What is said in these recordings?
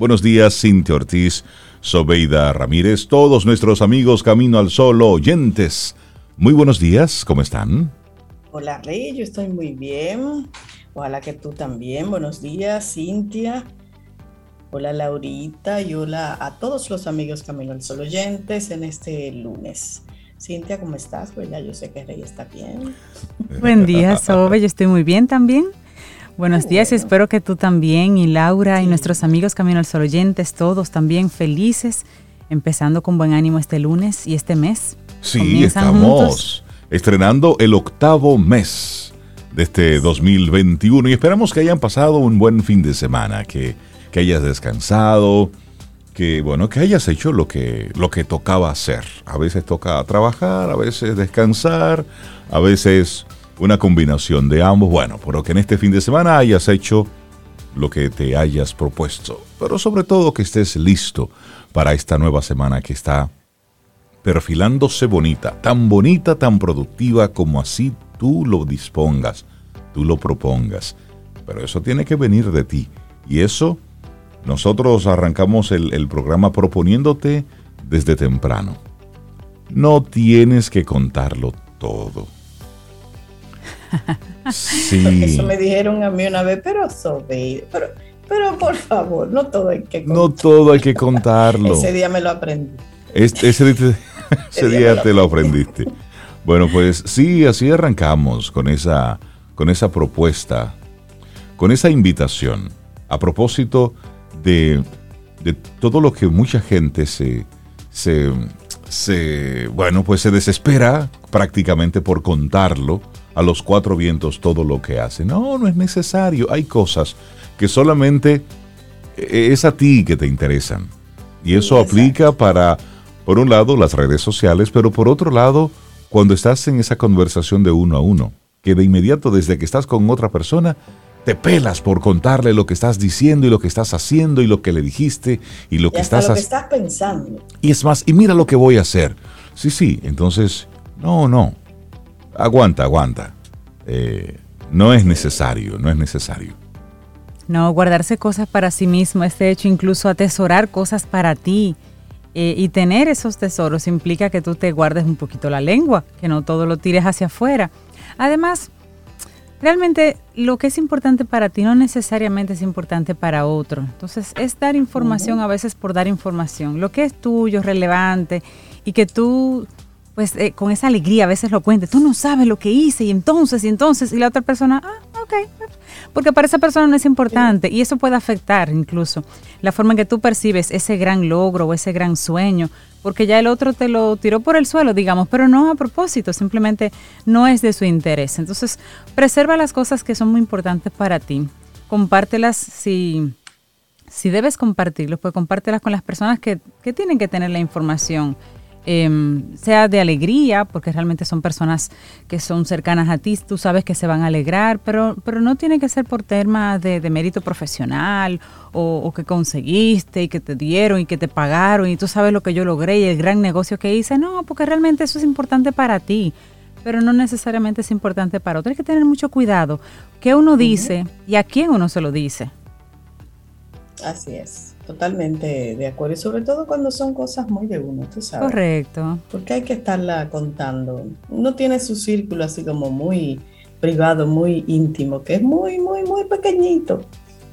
Buenos días, Cintia Ortiz, Sobeida Ramírez, todos nuestros amigos Camino al Sol oyentes. Muy buenos días, ¿cómo están? Hola Rey, yo estoy muy bien. Ojalá que tú también. Buenos días, Cintia. Hola Laurita y hola a todos los amigos Camino al Sol oyentes en este lunes. Cintia, ¿cómo estás? Pues ya yo sé que Rey está bien. Buen día, Sobe, yo estoy muy bien también. Buenos días y espero que tú también y Laura y nuestros amigos Camino al Sol oyentes, todos también felices, empezando con buen ánimo este lunes y este mes. Sí, estamos estrenando el octavo mes de este 2021 y esperamos que hayan pasado un buen fin de semana, que, que hayas descansado, que bueno, que hayas hecho lo que, lo que tocaba hacer. A veces toca trabajar, a veces descansar, a veces una combinación de ambos. Bueno, pero que en este fin de semana hayas hecho lo que te hayas propuesto, pero sobre todo que estés listo para esta nueva semana que está perfilándose bonita, tan bonita, tan productiva como así tú lo dispongas, tú lo propongas. Pero eso tiene que venir de ti. Y eso nosotros arrancamos el, el programa proponiéndote desde temprano. No tienes que contarlo todo Sí. Eso me dijeron a mí una vez, pero sobre, pero, pero por favor, no todo hay que contarlo. No todo hay que contarlo. ese día me lo aprendí. ese, ese, día, te lo aprendiste. Bueno, pues sí, así arrancamos con esa, con esa propuesta, con esa invitación, a propósito de, de todo lo que mucha gente se, se, se, bueno, pues se desespera prácticamente por contarlo a los cuatro vientos todo lo que hace. No, no es necesario. Hay cosas que solamente eh, es a ti que te interesan. Y eso aplica para, por un lado, las redes sociales, pero por otro lado, cuando estás en esa conversación de uno a uno, que de inmediato desde que estás con otra persona, te pelas por contarle lo que estás diciendo y lo que estás haciendo y lo que le dijiste y lo que estás lo que estás pensando. Y es más, y mira lo que voy a hacer. Sí, sí, entonces, no, no, aguanta, aguanta. Eh, no es necesario, no es necesario. No, guardarse cosas para sí mismo, este hecho incluso atesorar cosas para ti eh, y tener esos tesoros implica que tú te guardes un poquito la lengua, que no todo lo tires hacia afuera. Además, realmente lo que es importante para ti no necesariamente es importante para otro. Entonces, es dar información a veces por dar información. Lo que es tuyo, relevante y que tú pues eh, con esa alegría a veces lo cuente, tú no sabes lo que hice y entonces, y entonces, y la otra persona, ah, ok, porque para esa persona no es importante y eso puede afectar incluso la forma en que tú percibes ese gran logro o ese gran sueño, porque ya el otro te lo tiró por el suelo, digamos, pero no a propósito, simplemente no es de su interés. Entonces, preserva las cosas que son muy importantes para ti, compártelas si... Si debes compartirlos, pues compártelas con las personas que, que tienen que tener la información Em, sea de alegría, porque realmente son personas que son cercanas a ti, tú sabes que se van a alegrar, pero, pero no tiene que ser por temas de, mérito profesional o, que conseguiste y que te dieron y que te pagaron y tú sabes lo que yo logré y el gran negocio que hice. No, porque realmente eso es importante para ti, pero no necesariamente es importante para otro. Hay que tener mucho cuidado qué uno dice y a quién uno se lo dice. Así es. Totalmente de acuerdo, y sobre todo cuando son cosas muy de uno, tú sabes. Correcto. Porque hay que estarla contando. Uno tiene su círculo así como muy privado, muy íntimo, que es muy, muy, muy pequeñito.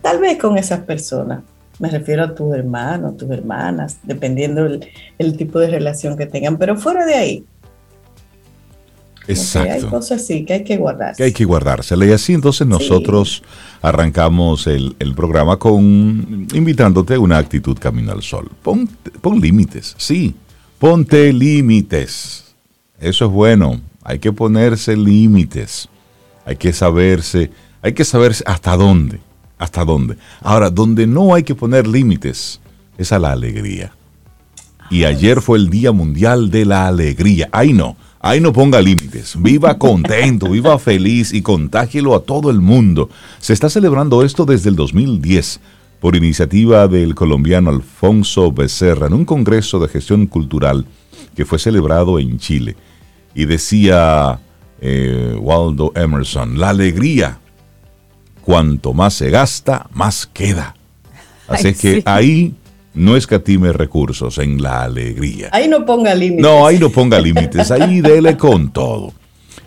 Tal vez con esas personas. Me refiero a tus hermanos, tus hermanas, dependiendo el, el tipo de relación que tengan. Pero fuera de ahí, Exacto. hay cosas así que hay que guardarse. Que hay que guardársela. Y así entonces nosotros arrancamos el, programa con invitándote a una actitud camino al sol. Pon, pon límites, sí. Ponte límites. Eso es bueno. Hay que ponerse límites. Hay que saberse, hay que saber hasta dónde. Hasta dónde. Ahora, donde no hay que poner límites es a la alegría. Y ayer fue el Día Mundial de la Alegría. Ahí no. Ahí no ponga límites. Viva contento, viva feliz y contágielo a todo el mundo. Se está celebrando esto desde el 2010 por iniciativa del colombiano Alfonso Becerra en un congreso de gestión cultural que fue celebrado en Chile. Y decía eh, Waldo Emerson, la alegría, cuanto más se gasta, más queda. Así que ahí no escatime recursos en la alegría. Ahí no ponga límites. No, ahí no ponga límites, ahí dele con todo.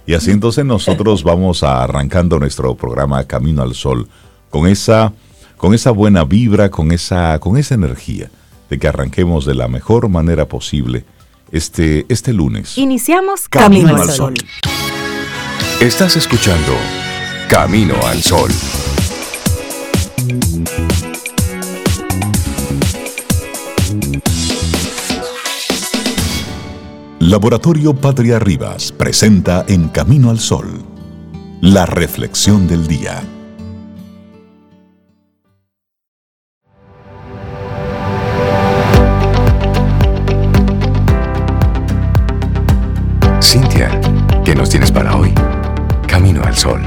Y así entonces nosotros vamos a arrancando nuestro programa Camino al Sol con esa, con esa buena vibra, con esa, con esa energía de que arranquemos de la mejor manera posible este, este lunes. Iniciamos Camino, al Sol. Estás escuchando Camino al Sol. Laboratorio Patria Rivas presenta En Camino al Sol, la reflexión del día. Cintia, ¿qué nos tienes para hoy? Camino al Sol.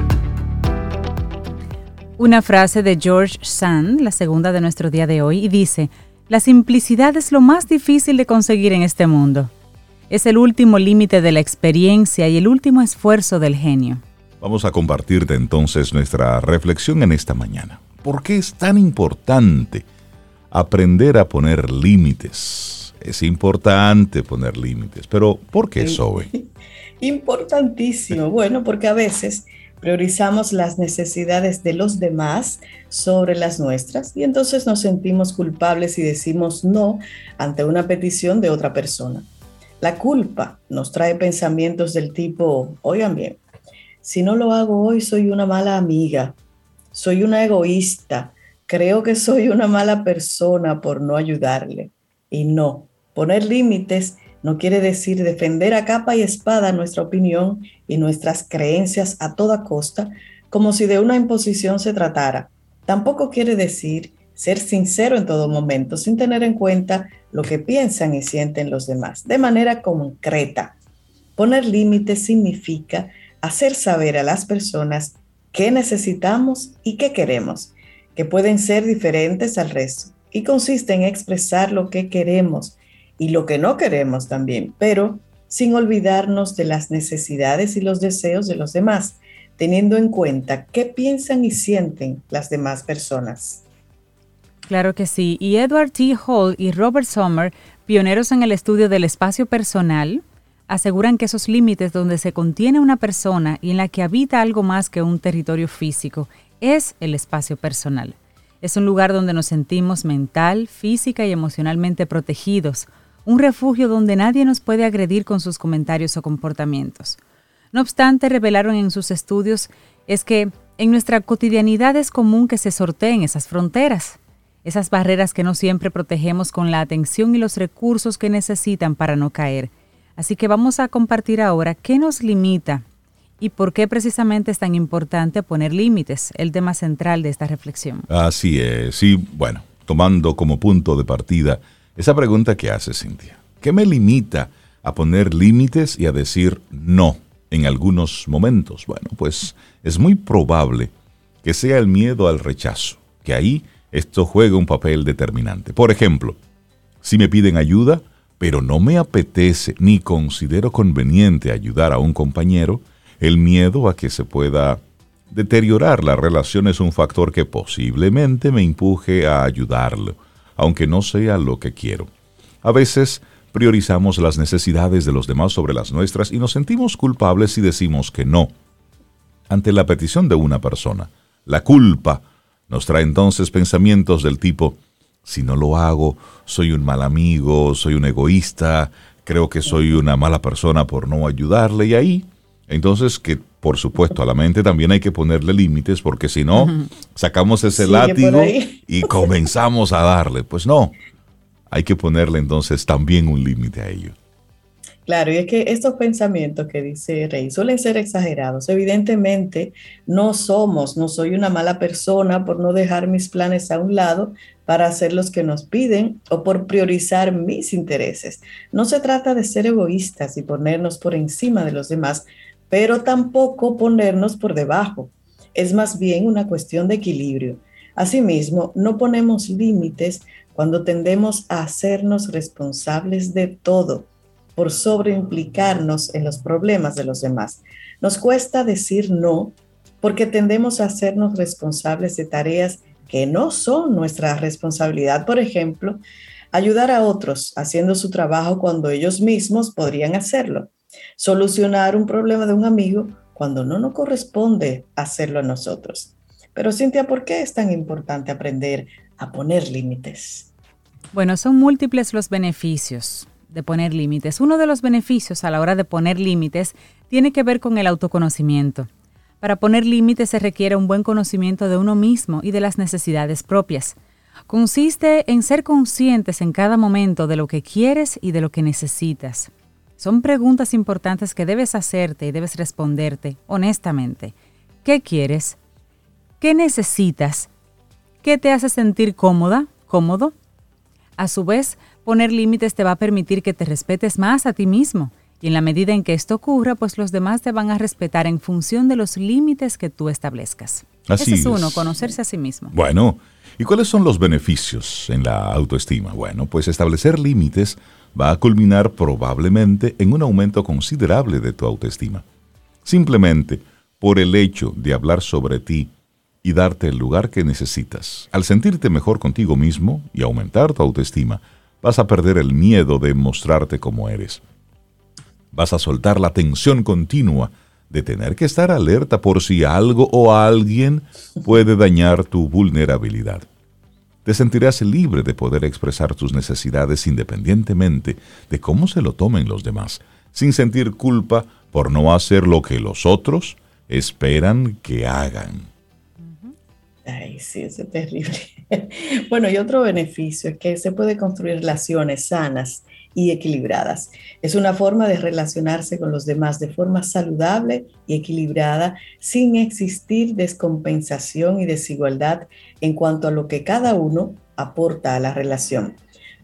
Una frase de George Sand, la segunda de nuestro día de hoy, y dice, la simplicidad es lo más difícil de conseguir en este mundo es el último límite de la experiencia y el último esfuerzo del genio. Vamos a compartirte entonces nuestra reflexión en esta mañana. ¿Por qué es tan importante aprender a poner límites? Es importante poner límites, pero ¿por qué, Zoe? Importantísimo. Bueno, porque a veces priorizamos las necesidades de los demás sobre las nuestras y entonces nos sentimos culpables y decimos no ante una petición de otra persona. La culpa nos trae pensamientos del tipo, oigan bien, si no lo hago hoy soy una mala amiga, soy una egoísta, creo que soy una mala persona por no ayudarle. Y no, poner límites no quiere decir defender a capa y espada nuestra opinión y nuestras creencias a toda costa, como si de una imposición se tratara. Tampoco quiere decir ser sincero en todo momento, sin tener en cuenta lo que piensan y sienten los demás, de manera concreta. Poner límites significa hacer saber a las personas qué necesitamos y qué queremos, que pueden ser diferentes al resto, y consiste en expresar lo que queremos y lo que no queremos también, pero sin olvidarnos de las necesidades y los deseos de los demás, teniendo en cuenta qué piensan y sienten las demás personas. Claro que sí. Y Edward T. Hall y Robert Sommer, pioneros en el estudio del espacio personal, aseguran que esos límites donde se contiene una persona y en la que habita algo más que un territorio físico es el espacio personal. Es un lugar donde nos sentimos mental, física y emocionalmente protegidos, un refugio donde nadie nos puede agredir con sus comentarios o comportamientos. No obstante, revelaron en sus estudios es que en nuestra cotidianidad es común que se sorteen esas fronteras esas barreras que no siempre protegemos con la atención y los recursos que necesitan para no caer. Así que vamos a compartir ahora qué nos limita y por qué precisamente es tan importante poner límites, el tema central de esta reflexión. Así es, sí, bueno, tomando como punto de partida esa pregunta que hace Cintia. ¿Qué me limita a poner límites y a decir no en algunos momentos? Bueno, pues es muy probable que sea el miedo al rechazo, que ahí esto juega un papel determinante. Por ejemplo, si me piden ayuda, pero no me apetece ni considero conveniente ayudar a un compañero, el miedo a que se pueda deteriorar la relación es un factor que posiblemente me empuje a ayudarlo, aunque no sea lo que quiero. A veces priorizamos las necesidades de los demás sobre las nuestras y nos sentimos culpables si decimos que no. Ante la petición de una persona, la culpa nos trae entonces pensamientos del tipo, si no lo hago, soy un mal amigo, soy un egoísta, creo que soy una mala persona por no ayudarle y ahí, entonces que por supuesto a la mente también hay que ponerle límites porque si no, sacamos ese látigo y comenzamos a darle. Pues no, hay que ponerle entonces también un límite a ello. Claro, y es que estos pensamientos que dice Rey suelen ser exagerados. Evidentemente, no somos, no soy una mala persona por no dejar mis planes a un lado para hacer los que nos piden o por priorizar mis intereses. No se trata de ser egoístas y ponernos por encima de los demás, pero tampoco ponernos por debajo. Es más bien una cuestión de equilibrio. Asimismo, no ponemos límites cuando tendemos a hacernos responsables de todo por sobreimplicarnos en los problemas de los demás. Nos cuesta decir no porque tendemos a hacernos responsables de tareas que no son nuestra responsabilidad. Por ejemplo, ayudar a otros haciendo su trabajo cuando ellos mismos podrían hacerlo. Solucionar un problema de un amigo cuando no nos corresponde hacerlo a nosotros. Pero Cintia, ¿por qué es tan importante aprender a poner límites? Bueno, son múltiples los beneficios de poner límites. Uno de los beneficios a la hora de poner límites tiene que ver con el autoconocimiento. Para poner límites se requiere un buen conocimiento de uno mismo y de las necesidades propias. Consiste en ser conscientes en cada momento de lo que quieres y de lo que necesitas. Son preguntas importantes que debes hacerte y debes responderte honestamente. ¿Qué quieres? ¿Qué necesitas? ¿Qué te hace sentir cómoda? ¿Cómodo? A su vez, poner límites te va a permitir que te respetes más a ti mismo. Y en la medida en que esto ocurra, pues los demás te van a respetar en función de los límites que tú establezcas. Así Ese es uno, conocerse a sí mismo. Bueno, ¿y cuáles son los beneficios en la autoestima? Bueno, pues establecer límites va a culminar probablemente en un aumento considerable de tu autoestima. Simplemente por el hecho de hablar sobre ti y darte el lugar que necesitas. Al sentirte mejor contigo mismo y aumentar tu autoestima, vas a perder el miedo de mostrarte como eres. Vas a soltar la tensión continua de tener que estar alerta por si algo o alguien puede dañar tu vulnerabilidad. Te sentirás libre de poder expresar tus necesidades independientemente de cómo se lo tomen los demás, sin sentir culpa por no hacer lo que los otros esperan que hagan. Ay, sí, es terrible. bueno, y otro beneficio es que se puede construir relaciones sanas y equilibradas. Es una forma de relacionarse con los demás de forma saludable y equilibrada sin existir descompensación y desigualdad en cuanto a lo que cada uno aporta a la relación.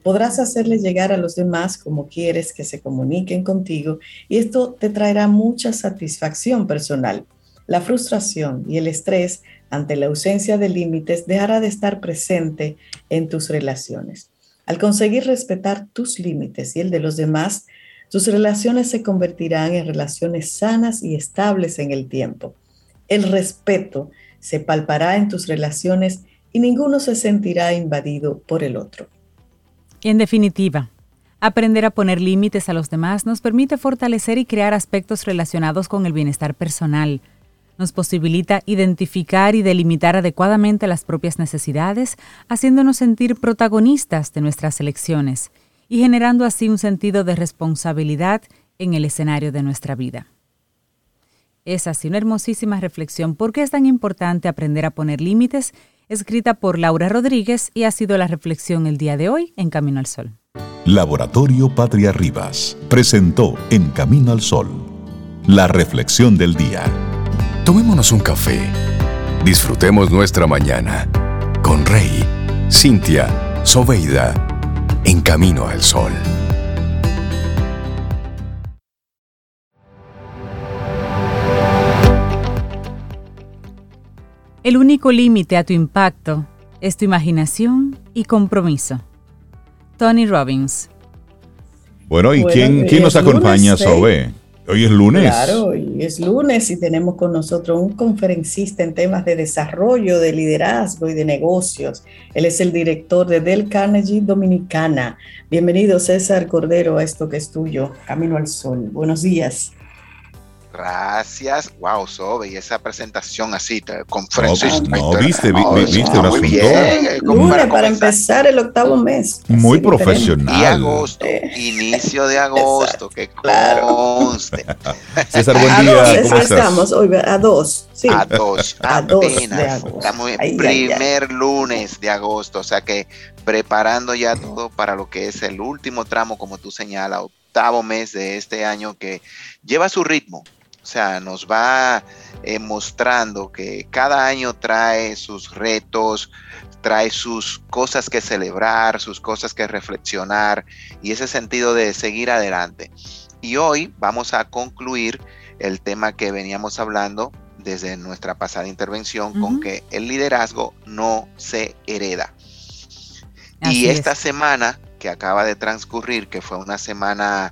Podrás hacerle llegar a los demás como quieres que se comuniquen contigo y esto te traerá mucha satisfacción personal. La frustración y el estrés ante la ausencia de límites dejará de estar presente en tus relaciones. Al conseguir respetar tus límites y el de los demás, tus relaciones se convertirán en relaciones sanas y estables en el tiempo. El respeto se palpará en tus relaciones y ninguno se sentirá invadido por el otro. En definitiva, aprender a poner límites a los demás nos permite fortalecer y crear aspectos relacionados con el bienestar personal, nos posibilita identificar y delimitar adecuadamente las propias necesidades, haciéndonos sentir protagonistas de nuestras elecciones y generando así un sentido de responsabilidad en el escenario de nuestra vida. Es así una hermosísima reflexión por qué es tan importante aprender a poner límites, escrita por Laura Rodríguez y ha sido la reflexión el día de hoy en Camino al Sol. Laboratorio Patria Rivas presentó En Camino al Sol la reflexión del día. Tomémonos un café. Disfrutemos nuestra mañana con Rey, Cintia, Soveida, en camino al sol. El único límite a tu impacto es tu imaginación y compromiso. Tony Robbins. Bueno, ¿y quién, quién nos acompaña, Sobe? Hoy es lunes. Claro, hoy es lunes y tenemos con nosotros un conferencista en temas de desarrollo, de liderazgo y de negocios. Él es el director de Del Carnegie Dominicana. Bienvenido César Cordero a esto que es tuyo, Camino al Sol. Buenos días. Gracias. Wow, Sobe, y esa presentación así, conferencista. No, no, viste, vi, viste un asunto. Bien, Lunes para, empezar el octavo mes. Muy profesional. Y agosto, inicio de agosto, que conste. César, buen día. A dos, ¿cómo estamos hoy, a dos. Sí. A dos, a apenas. dos. Estamos en Ay, primer ay, ay. lunes de agosto, o sea que preparando ya todo para lo que es el último tramo, como tú señalas, octavo mes de este año que lleva su ritmo. O sea, nos va eh, mostrando que cada año trae sus retos, trae sus cosas que celebrar, sus cosas que reflexionar y ese sentido de seguir adelante. Y hoy vamos a concluir el tema que veníamos hablando desde nuestra pasada intervención con que el liderazgo no se hereda. Así y es. esta semana que acaba de transcurrir, que fue una semana,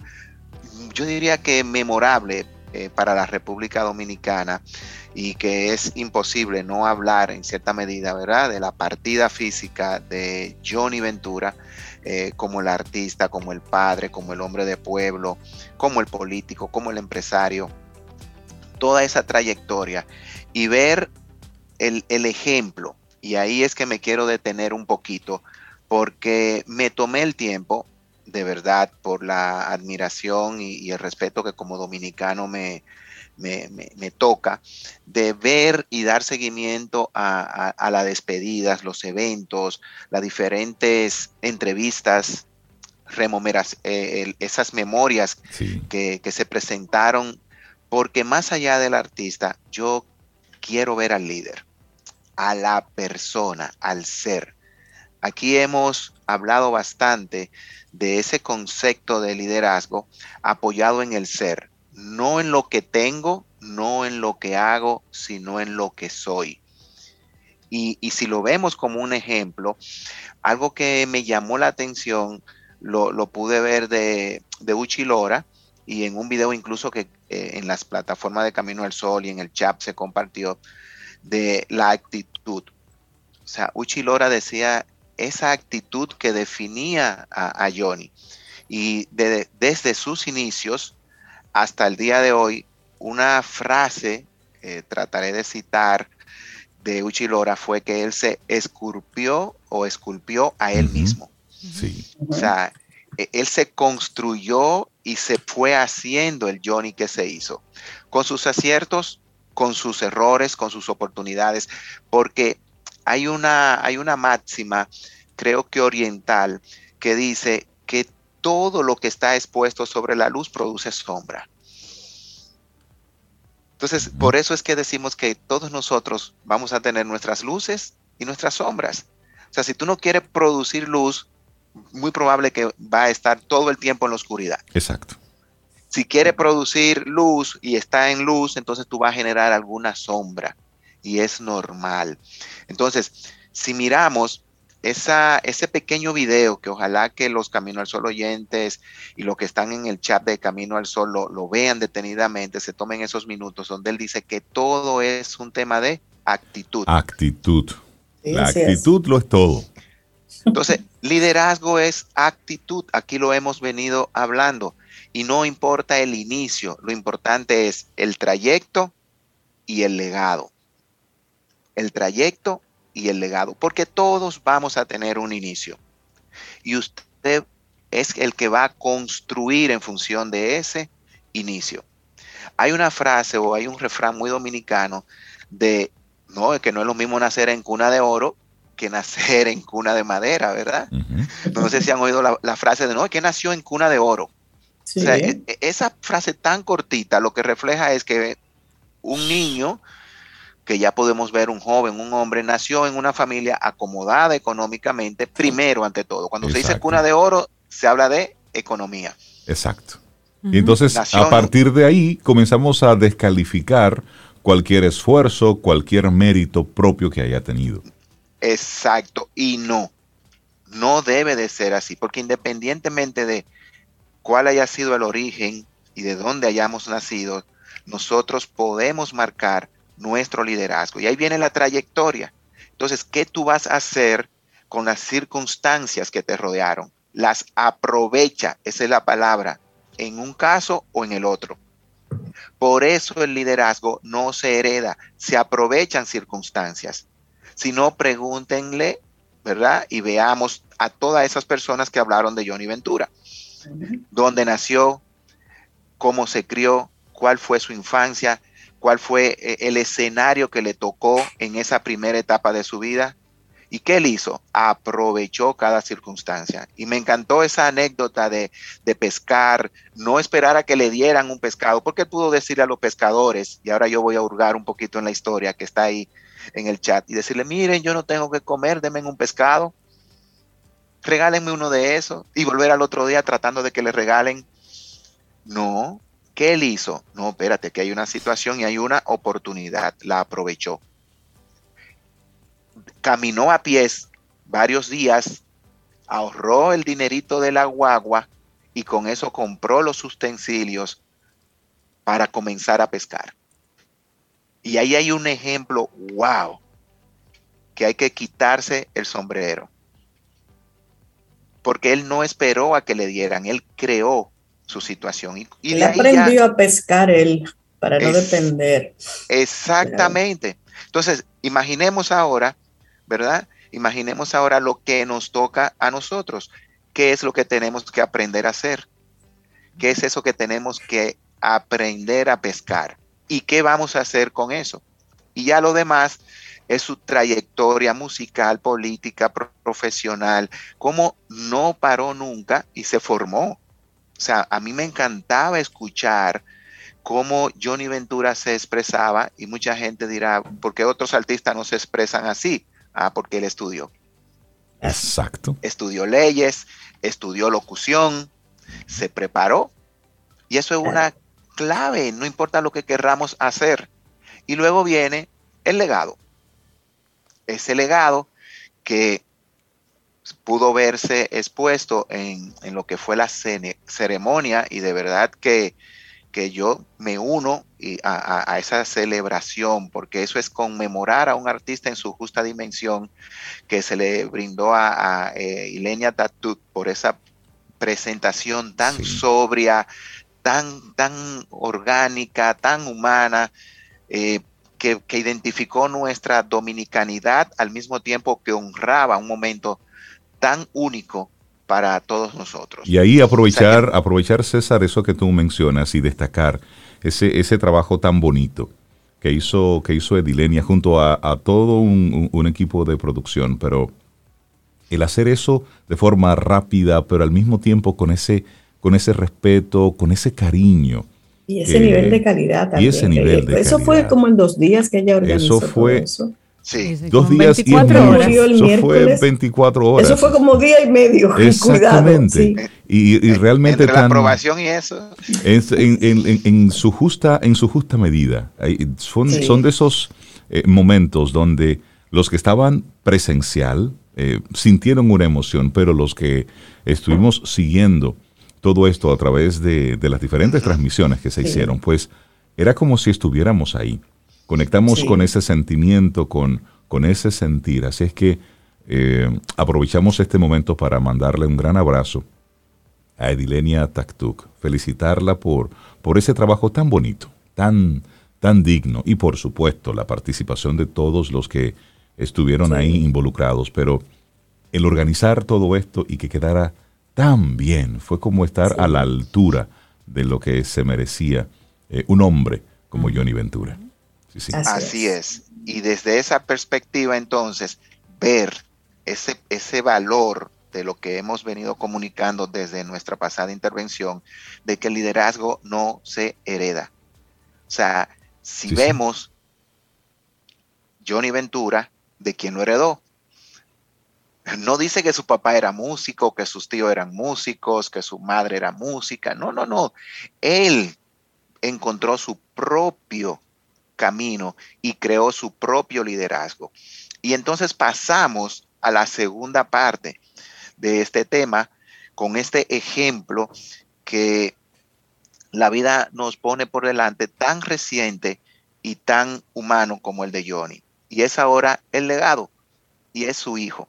yo diría que memorable eh, para la República Dominicana, y que es imposible no hablar en cierta medida, ¿verdad?, de la partida física de Johnny Ventura eh, como el artista, como el padre, como el hombre de pueblo, como el político, como el empresario, toda esa trayectoria y ver el, el ejemplo. Y ahí es que me quiero detener un poquito porque me tomé el tiempo, de verdad, por la admiración y, el respeto que como dominicano me, me, toca, de ver y dar seguimiento a, las despedidas, los eventos, las diferentes entrevistas, remomeras, eh, esas memorias que, que se presentaron, porque más allá del artista, yo quiero ver al líder, a la persona, al ser. Aquí hemos hablado bastante de ese concepto de liderazgo apoyado en el ser, no en lo que tengo, no en lo que hago, sino en lo que soy. Y, si lo vemos como un ejemplo, algo que me llamó la atención, lo, pude ver de, de Uchi Lora y en un video incluso que eh, en las plataformas de Camino al Sol y en el chat se compartió, de la actitud. O sea, Uchi Lora decía esa actitud que definía a, Johnny. Y desde sus inicios hasta el día de hoy, una frase, eh, trataré de citar, de Uchilora fue que él se esculpió o esculpió a él mismo. Sí. O sea, e, él se construyó y se fue haciendo el Johnny que se hizo, con sus aciertos, con sus errores, con sus oportunidades, porque hay una, hay una máxima, creo que oriental, que dice que todo lo que está expuesto sobre la luz produce sombra. Entonces, por eso es que decimos que todos nosotros vamos a tener nuestras luces y nuestras sombras. O sea, si tú no quieres producir luz, muy probable que va a estar todo el tiempo en la oscuridad. Exacto. Si quiere producir luz y está en luz, entonces tú vas a generar alguna sombra y es normal. Entonces, si miramos esa, ese pequeño video que ojalá que los Camino al Sol oyentes y los que están en el chat de Camino al Sol lo, vean detenidamente, se tomen esos minutos donde él dice que todo es un tema de actitud. Actitud. La actitud lo es todo. Entonces, liderazgo es actitud. Aquí lo hemos venido hablando. Y no importa el inicio, lo importante es el trayecto y el legado el trayecto y el legado, porque todos vamos a tener un inicio. Y usted es el que va a construir en función de ese inicio. Hay una frase o hay un refrán muy dominicano de, no, que no es lo mismo nacer en cuna de oro que nacer en cuna de madera, ¿verdad? No sé si han oído la, frase de, no, que nació en cuna de oro. O sea, e, e, esa frase tan cortita lo que refleja es que un niño que ya podemos ver un joven, un hombre, nació en una familia acomodada económicamente, primero ante todo. Cuando se dice cuna de oro, se habla de economía. Exacto. Y entonces, a partir de ahí, comenzamos a descalificar cualquier esfuerzo, cualquier mérito propio que haya tenido. Exacto. Y no, no debe de ser así, porque independientemente de cuál haya sido el origen y de dónde hayamos nacido, nosotros podemos marcar nuestro liderazgo. Y ahí viene la trayectoria. Entonces, ¿qué tú vas a hacer con las circunstancias que te rodearon? Las aprovecha, esa es la palabra, en un caso o en el otro. Por eso el liderazgo no se hereda, se aprovechan circunstancias. Si no, pregúntenle, ¿verdad? Y veamos a todas esas personas que hablaron de Johnny Ventura. ¿Dónde nació? ¿Cómo se crió? ¿Cuál fue su infancia? Cuál fue eh, el escenario que le tocó en esa primera etapa de su vida. ¿Y qué él hizo? Aprovechó cada circunstancia. Y me encantó esa anécdota de, pescar, no esperar a que le dieran un pescado, porque pudo decirle a los pescadores, y ahora yo voy a hurgar un poquito en la historia que está ahí en el chat, y decirle, miren, yo no tengo que comer, denme un pescado, regálenme uno de esos, y volver al otro día tratando de que le regalen. No, ¿Qué él hizo? No, espérate, que hay una situación y hay una oportunidad. La aprovechó. Caminó a pies varios días, ahorró el dinerito de la guagua y con eso compró los utensilios para comenzar a pescar. Y ahí hay un ejemplo, wow, que hay que quitarse el sombrero. Porque él no esperó a que le dieran, él creó su situación. Y, él aprendió a pescar él para no depender. Exactamente. Entonces, imaginemos ahora, ¿verdad? Imaginemos ahora lo que nos toca a nosotros. ¿Qué es lo que tenemos que aprender a hacer? ¿Qué es eso que tenemos que aprender a pescar? ¿Y qué vamos a hacer con eso? Y ya lo demás es su trayectoria musical, política, profesional, cómo no paró nunca y se formó. O sea, a mí me encantaba escuchar cómo Johnny Ventura se expresaba y mucha gente dirá, ¿por qué otros artistas no se expresan así? Ah, porque él estudió. Exacto. Estudió leyes, estudió locución, se preparó y eso es una clave, no importa lo que querramos hacer. Y luego viene el legado. Ese legado que pudo verse expuesto en, lo que fue la ceremonia y de verdad que, que yo me uno a, esa celebración porque eso es conmemorar a un artista en su justa dimensión que se le brindó a, eh, Ilenia Tatut por esa presentación tan sobria, tan, tan orgánica, tan humana, eh, que, identificó nuestra dominicanidad al mismo tiempo que honraba un momento tan único para todos nosotros. Y ahí aprovechar, aprovechar César, eso que tú mencionas y destacar ese, ese trabajo tan bonito que hizo, que hizo Edilenia junto a, todo un, un, equipo de producción, pero el hacer eso de forma rápida, pero al mismo tiempo con ese con ese respeto, con ese cariño. Y ese nivel de calidad también. Y ese nivel de Eso fue como en dos días que ella organizó. Eso fue. eso. Sí. Dos días 24 y horas. Eso fue 24 horas. Eso fue como día y medio. Exactamente. Cuidado, y, y, realmente Entre la aprobación y eso. En, en, en, su justa, en su justa medida. Son, son de esos eh, momentos donde los que estaban presencial eh, sintieron una emoción, pero los que estuvimos siguiendo todo esto a través de, las diferentes transmisiones que se hicieron, pues era como si estuviéramos ahí. Conectamos con ese sentimiento, con, con ese sentir. Así es que eh, aprovechamos este momento para mandarle un gran abrazo a Edilenia Taktuk, felicitarla por, por ese trabajo tan bonito, tan, tan digno y por supuesto la participación de todos los que estuvieron ahí involucrados, pero el organizar todo esto y que quedara tan bien, fue como estar a la altura de lo que se merecía eh, un hombre como Johnny Ventura. Así, es. Y desde esa perspectiva entonces, ver ese, ese valor de lo que hemos venido comunicando desde nuestra pasada intervención, de que el liderazgo no se hereda. O sea, si vemos Johnny Ventura, de quien lo heredó, no dice que su papá era músico, que sus tíos eran músicos, que su madre era música. No, no, no. Él encontró su propio camino y creó su propio liderazgo. Y entonces pasamos a la segunda parte de este tema con este ejemplo que la vida nos pone por delante tan reciente y tan humano como el de Johnny. Y es ahora el legado y es su hijo.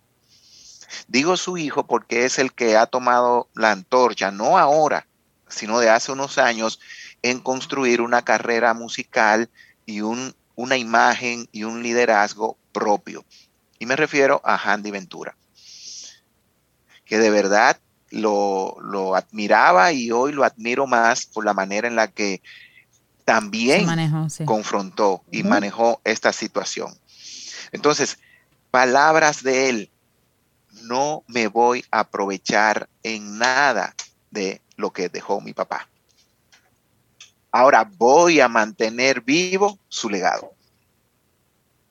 Digo su hijo porque es el que ha tomado la antorcha, no ahora, sino de hace unos años, en construir una carrera musical y un, una imagen y un liderazgo propio. Y me refiero a Handy Ventura, que de verdad lo, admiraba y hoy lo admiro más por la manera en la que también confrontó y manejó esta situación. Entonces, palabras de él no me voy a aprovechar en nada de lo que dejó mi papá. Ahora voy a mantener vivo su legado.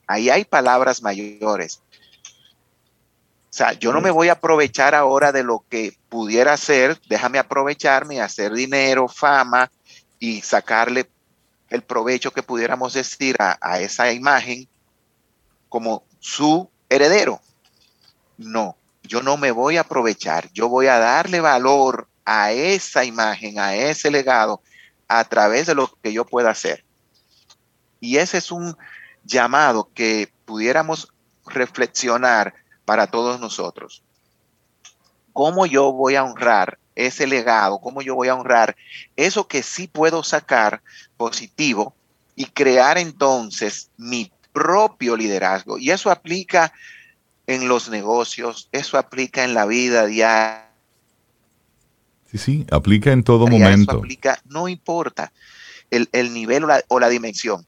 Ahí hay palabras mayores. O sea, yo no me voy a aprovechar ahora de lo que pudiera hacer. Déjame aprovecharme, hacer dinero, fama y sacarle el provecho que pudiéramos decir a, a esa imagen como su heredero. No, yo no me voy a aprovechar, yo voy a darle valor a esa imagen, a ese legado, a través de lo que yo pueda hacer. Y ese es un llamado que pudiéramos reflexionar para todos nosotros. ¿Cómo yo voy a honrar ese legado? ¿Cómo yo voy a honrar eso que sí puedo sacar positivo y crear entonces mi propio liderazgo? Y eso aplica en los negocios, eso aplica en la vida diaria. Sí, sí, aplica en todo momento. Eso aplica, no importa el, nivel o la, o la, dimensión.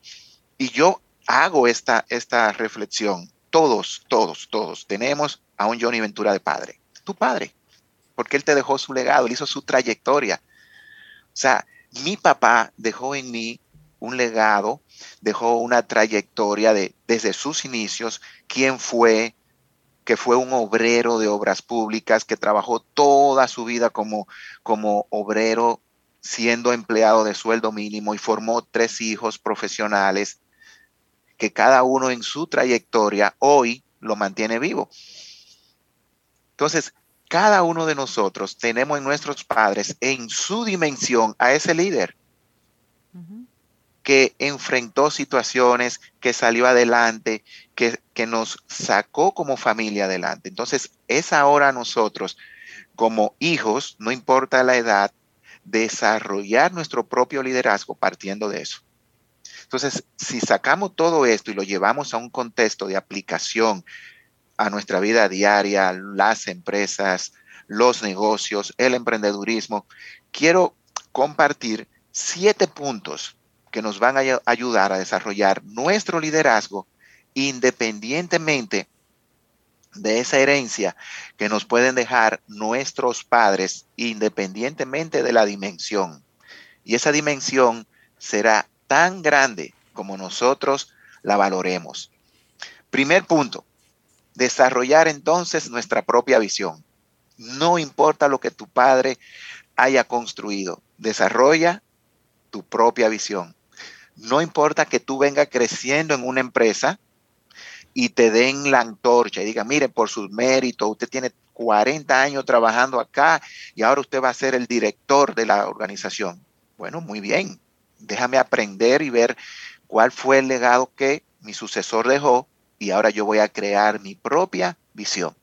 Y yo hago esta, esta reflexión. Todos, todos, todos tenemos a un Johnny Ventura de padre. Tu padre. Porque él te dejó su legado, él hizo su trayectoria. O sea, mi papá dejó en mí un legado, dejó una trayectoria de desde sus inicios, quién fue, que fue un obrero de obras públicas, que trabajó toda su vida como, como obrero, siendo empleado de sueldo mínimo y formó tres hijos profesionales, que cada uno en su trayectoria hoy lo mantiene vivo. Entonces, cada uno de nosotros tenemos en nuestros padres en su dimensión a ese líder que enfrentó situaciones, que salió adelante, que, que, nos sacó como familia adelante. Entonces, es ahora nosotros, como hijos, no importa la edad, desarrollar nuestro propio liderazgo partiendo de eso. Entonces, si sacamos todo esto y lo llevamos a un contexto de aplicación a nuestra vida diaria, las empresas, los negocios, el emprendedurismo, quiero compartir siete puntos que nos van a ayudar a desarrollar nuestro liderazgo independientemente de esa herencia que nos pueden dejar nuestros padres independientemente de la dimensión. Y esa dimensión será tan grande como nosotros la valoremos. Primer punto, desarrollar entonces nuestra propia visión. No importa lo que tu padre haya construido, desarrolla tu propia visión. No importa que tú vengas creciendo en una empresa y te den la antorcha y digan, mire, por sus méritos, usted tiene 40 años trabajando acá y ahora usted va a ser el director de la organización. Bueno, muy bien. Déjame aprender y ver cuál fue el legado que mi sucesor dejó y ahora yo voy a crear mi propia visión.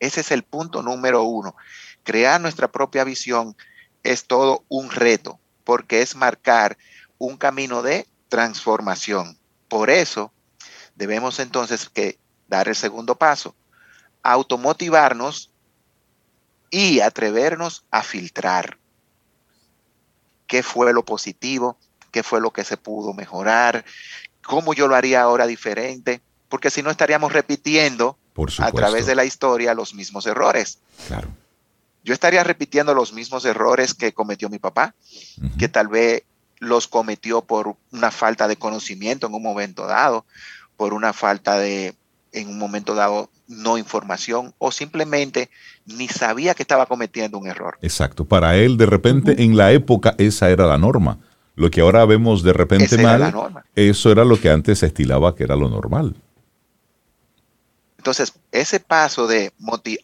Ese es el punto número uno. Crear nuestra propia visión es todo un reto porque es marcar un camino de transformación. Por eso debemos entonces que dar el segundo paso, automotivarnos y atrevernos a filtrar qué fue lo positivo, qué fue lo que se pudo mejorar, cómo yo lo haría ahora diferente, porque si no estaríamos repitiendo a través de la historia los mismos errores. Claro. Yo estaría repitiendo los mismos errores que cometió mi papá, que tal vez los cometió por una falta de conocimiento en un momento dado, por una falta de, en un momento dado, no información o simplemente ni sabía que estaba cometiendo un error. Exacto. Para él, de repente, en la época, esa era la norma. Lo que ahora vemos de repente mal, eso era lo que antes se estilaba que era lo normal. Entonces, ese paso de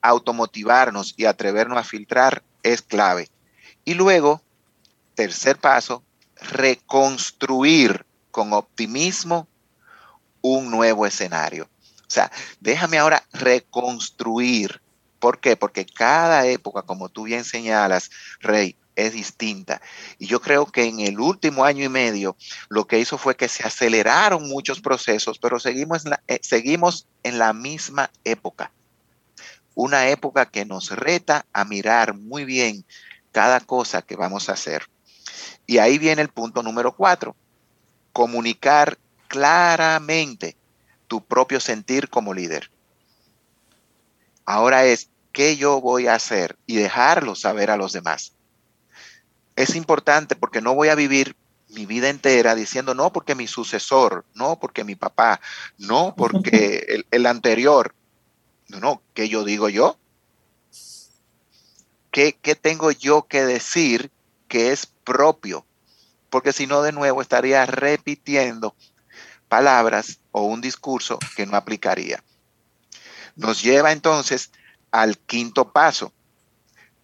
automotivarnos y atrevernos a filtrar es clave. Y luego, tercer paso, reconstruir con optimismo un nuevo escenario. O sea, déjame ahora reconstruir. ¿Por qué? Porque cada época, como tú bien señalas, Rey, es distinta. Y yo creo que en el último año y medio lo que hizo fue que se aceleraron muchos procesos, pero seguimos en la, eh, seguimos en la misma época. Una época que nos reta a mirar muy bien cada cosa que vamos a hacer. Y ahí viene el punto número cuatro, comunicar claramente tu propio sentir como líder. Ahora es, ¿qué yo voy a hacer? Y dejarlo saber a los demás. Es importante porque no voy a vivir mi vida entera diciendo, no porque mi sucesor, no porque mi papá, no porque el, el anterior. No, no, ¿qué yo digo yo? ¿Qué, ¿Qué tengo yo que decir que es propio, porque si no de nuevo estaría repitiendo palabras o un discurso que no aplicaría. Nos lleva entonces al quinto paso,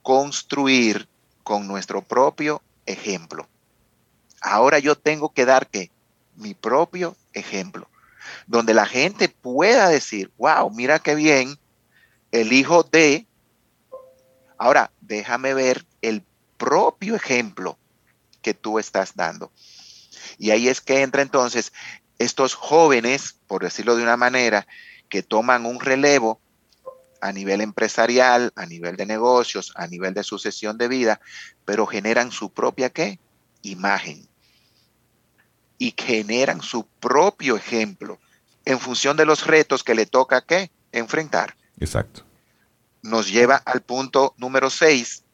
construir con nuestro propio ejemplo. Ahora yo tengo que dar que mi propio ejemplo, donde la gente pueda decir, wow, mira qué bien, el hijo de... Ahora, déjame ver el propio ejemplo que tú estás dando. Y ahí es que entra entonces estos jóvenes, por decirlo de una manera, que toman un relevo a nivel empresarial, a nivel de negocios, a nivel de sucesión de vida, pero generan su propia qué? Imagen. Y generan su propio ejemplo en función de los retos que le toca qué? Enfrentar. Exacto. Nos lleva al punto número 6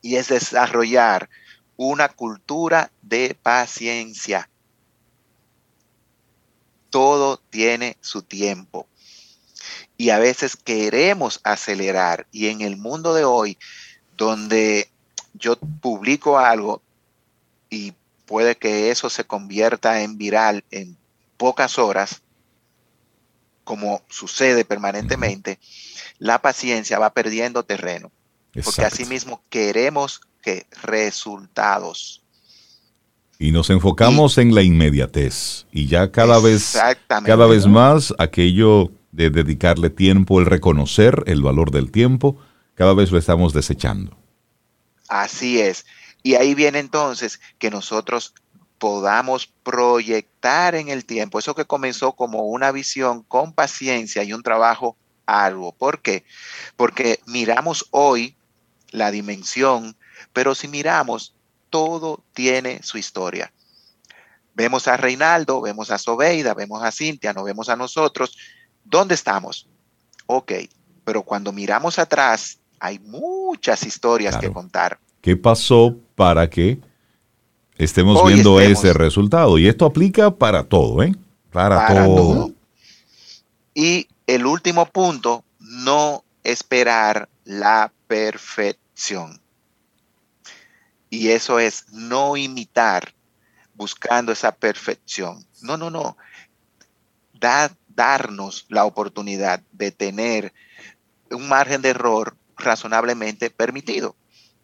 y es desarrollar una cultura de paciencia. Todo tiene su tiempo. Y a veces queremos acelerar. Y en el mundo de hoy, donde yo publico algo y puede que eso se convierta en viral en pocas horas, como sucede permanentemente, la paciencia va perdiendo terreno. Porque asimismo queremos resultados. Y nos enfocamos en la inmediatez. Y ya cada vez, cada vez más aquello de dedicarle tiempo, el reconocer el valor del tiempo, cada vez lo estamos desechando. Así es. Y ahí viene entonces que nosotros podamos proyectar en el tiempo eso que comenzó como una visión con paciencia y un trabajo algo. ¿Por qué? Porque miramos hoy la dimensión, pero si miramos, todo tiene su historia. Vemos a Reinaldo, vemos a Sobeida, vemos a Cintia, no vemos a nosotros. ¿Dónde estamos? Ok, pero cuando miramos atrás, hay muchas historias que contar. ¿Qué pasó para que estemos viendo ese resultado? Y esto aplica para todo, ¿eh? Para, todo. Y el último punto, no esperar la perfección y eso es no imitar buscando esa perfección. No, no, no. darnos la oportunidad de tener un margen de error razonablemente permitido.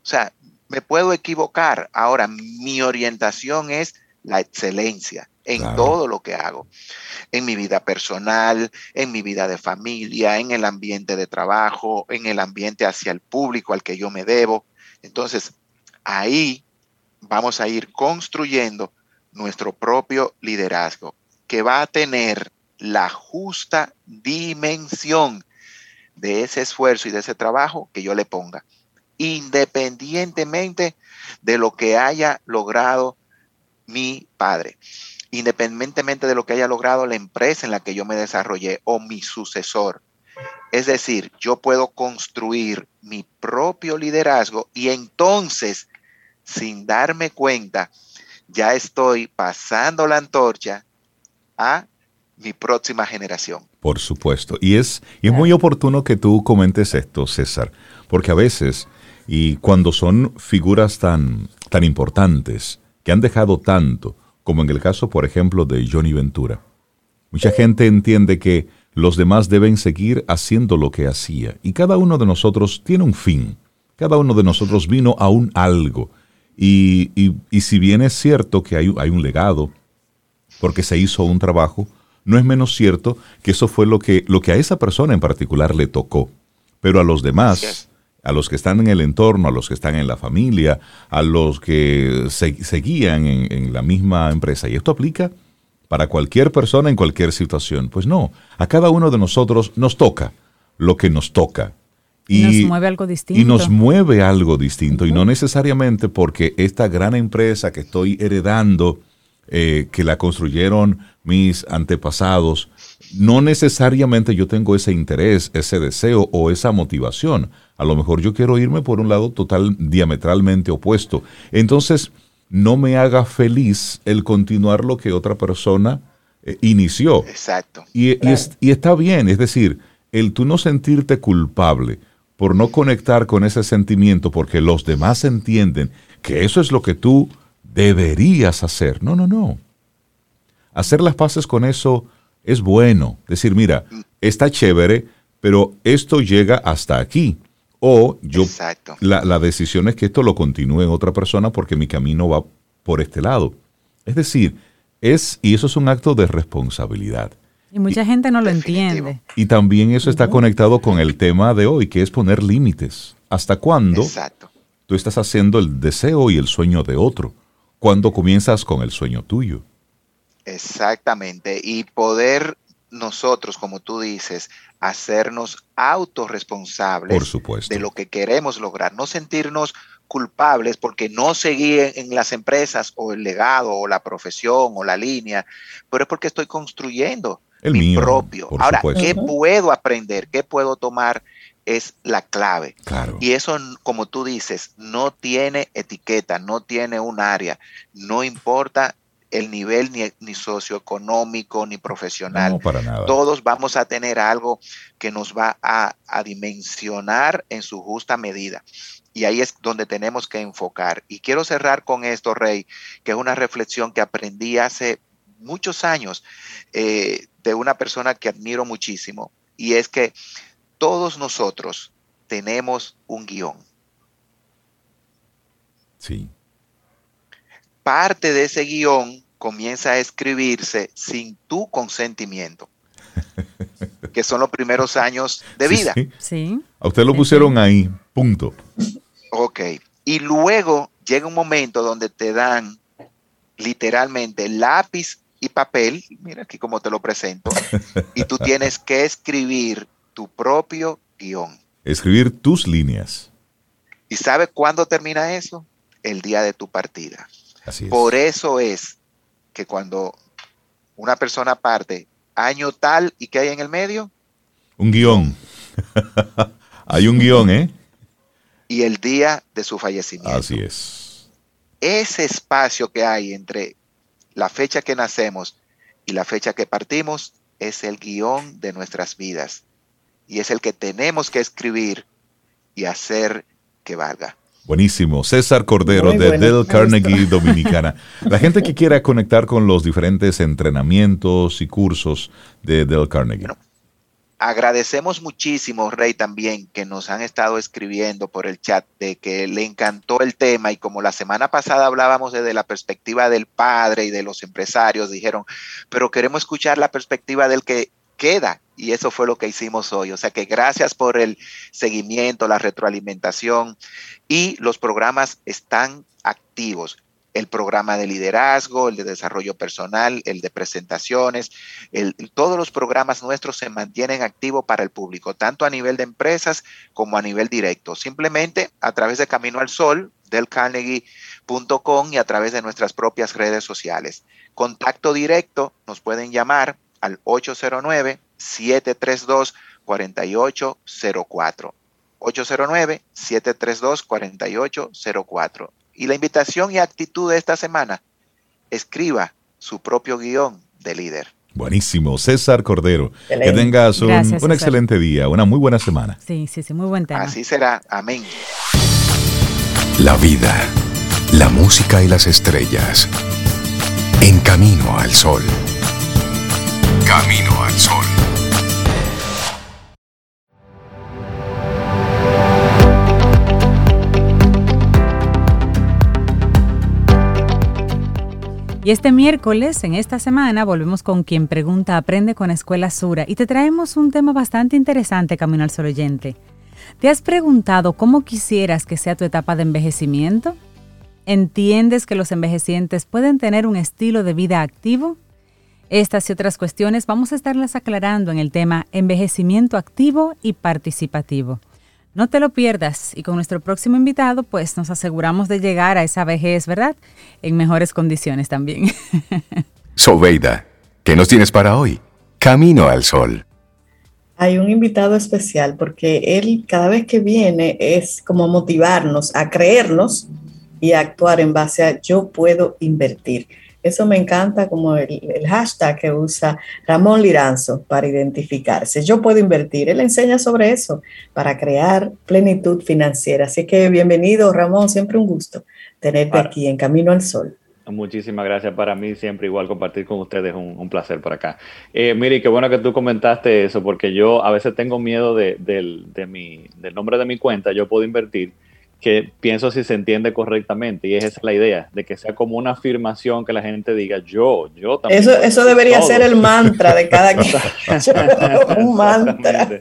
O sea, me puedo equivocar. Ahora, mi orientación es la excelencia en todo lo que hago, en mi vida personal, en mi vida de familia, en el ambiente de trabajo, en el ambiente hacia el público al que yo me debo. Entonces, ahí vamos a ir construyendo nuestro propio liderazgo, que va a tener la justa dimensión de ese esfuerzo y de ese trabajo que yo le ponga, independientemente de lo que haya logrado mi padre independientemente de lo que haya logrado la empresa en la que yo me desarrollé o mi sucesor. Es decir, yo puedo construir mi propio liderazgo y entonces, sin darme cuenta, ya estoy pasando la antorcha a mi próxima generación. Por supuesto. Y es, y es muy oportuno que tú comentes esto, César, porque a veces, y cuando son figuras tan, tan importantes, que han dejado tanto, como en el caso, por ejemplo, de Johnny Ventura. Mucha gente entiende que los demás deben seguir haciendo lo que hacía y cada uno de nosotros tiene un fin. Cada uno de nosotros vino a un algo. Y, si bien es cierto que hay, hay un legado, porque se hizo un trabajo, no es menos cierto que eso fue lo que, lo que a esa persona en particular le tocó. Pero a los demás, a los que están en el entorno, a los que están en la familia, a los que seguían en, en, la misma empresa. Y esto aplica para cualquier persona en cualquier situación. Pues no, a cada uno de nosotros nos toca lo que nos toca. Y, nos mueve algo distinto. Y nos mueve algo distinto. Y no necesariamente porque esta gran empresa que estoy heredando, eh, que la construyeron mis antepasados, no necesariamente yo tengo ese interés, ese deseo o esa motivación. A lo mejor yo quiero irme por un lado total, diametralmente opuesto. Entonces, no me haga feliz el continuar lo que otra persona eh, inició. Exacto. Y, y, está bien, es decir, el tú no sentirte culpable por no conectar con ese sentimiento porque los demás entienden que eso es lo que tú deberías hacer. No, no, no. Hacer las paces con eso es bueno. Decir, mira, está chévere, pero esto llega hasta aquí. O yo, la, la, decisión es que esto lo continúe en otra persona porque mi camino va por este lado. Es decir, Es, y eso es un acto de responsabilidad. Y mucha gente no lo entiende. Y también eso está conectado con el tema de hoy, que es poner límites. ¿Hasta cuándo tú estás haciendo el deseo y el sueño de otro? ¿Cuándo comienzas con el sueño tuyo? Exactamente. Y poder nosotros, como tú dices, hacernos autorresponsables de lo que queremos lograr, no sentirnos culpables porque no seguí en, las empresas o el legado o la profesión o la línea, pero es porque estoy construyendo el mi propio. Ahora, ¿qué puedo aprender? ¿Qué puedo tomar? Es la clave. Y eso, como tú dices, no tiene etiqueta, no tiene un área, no importa el nivel ni, socioeconómico ni profesional. Todos vamos a tener algo que nos va a, a dimensionar en su justa medida. Y ahí es donde tenemos que enfocar. Y quiero cerrar con esto, Rey, que es una reflexión que aprendí hace muchos años eh, de una persona que admiro muchísimo, y es que todos nosotros tenemos un guion. Sí. Parte de ese guion comienza a escribirse sin tu consentimiento, que son los primeros años de vida. Sí. A usted lo pusieron ahí, punto. Ok. Y luego llega un momento donde te dan literalmente lápiz y papel, mira aquí como te lo presento, y tú tienes que escribir tu propio guion. Escribir tus líneas. ¿Y sabe cuándo termina eso? El día de tu partida. Así es. Por eso es que cuando una persona parte, año tal, ¿y qué hay en el medio? Un guion. hay un guion, ¿eh? Y el día de su fallecimiento. Así es. Ese espacio que hay entre la fecha que nacemos y la fecha que partimos es el guion de nuestras vidas y es el que tenemos que escribir y hacer que valga. Buenísimo. César Cordero de Del Carnegie Dominicana. La gente que quiera conectar con los diferentes entrenamientos y cursos de Del Carnegie. Agradecemos muchísimo, Rey, también que nos han estado escribiendo por el chat de que le encantó el tema y como la semana pasada hablábamos desde la perspectiva del padre y de los empresarios, dijeron, pero queremos escuchar la perspectiva del que queda y eso fue lo que hicimos hoy. O sea que gracias por el seguimiento, la retroalimentación y los programas están activos el programa de liderazgo, el de desarrollo personal, el de presentaciones, todos los programas nuestros se mantienen activos para el público, tanto a nivel de empresas como a nivel directo. Simplemente a través de Camino al Sol, del Carnegie.com y a través de nuestras propias redes sociales. Contacto directo, nos pueden llamar al 809-732-4804. 809-732-4804 y la invitación y actitud de esta semana, escriba su propio guion de líder. Buenísimo, César Cordero. Que tengas un, un excelente día, una muy buena semana. Sí, sí, sí, muy buen tema. Así será, amén. La vida, la música y las estrellas. En camino al sol. Camino al sol. Y este miércoles, en esta semana, volvemos con quien pregunta Aprende con Escuela Sura y te traemos un tema bastante interesante, Camino al Sol Oyente. ¿Te has preguntado cómo quisieras que sea tu etapa de envejecimiento? ¿Entiendes que los envejecientes pueden tener un estilo de vida activo? Estas y otras cuestiones vamos a estarlas aclarando en el tema envejecimiento activo y participativo. No te lo pierdas y con nuestro próximo invitado pues nos aseguramos de llegar a esa vejez, ¿verdad? En mejores condiciones también. Sobeida, ¿qué nos tienes para hoy? Camino al sol. Hay un invitado especial porque él cada vez que viene es como motivarnos a creernos y a actuar en base a yo puedo invertir. Eso me encanta como el, hashtag que usa Ramón Liranzo para identificarse. Yo puedo invertir. Él enseña sobre eso para crear plenitud financiera. Así que bienvenido, Ramón. Siempre un gusto tenerte aquí en Camino al Sol. Muchísimas gracias para mí, siempre igual compartir con ustedes, un, un placer por acá. Eh, Miri, qué bueno que tú comentaste eso, porque yo a veces tengo miedo de, del, de mi, del nombre de mi cuenta, yo puedo invertir, que pienso si se entiende correctamente y esa es la idea, de que sea como una afirmación que la gente diga yo, yo también. Eso, eso debería ser el mantra de cada quien. un mantra.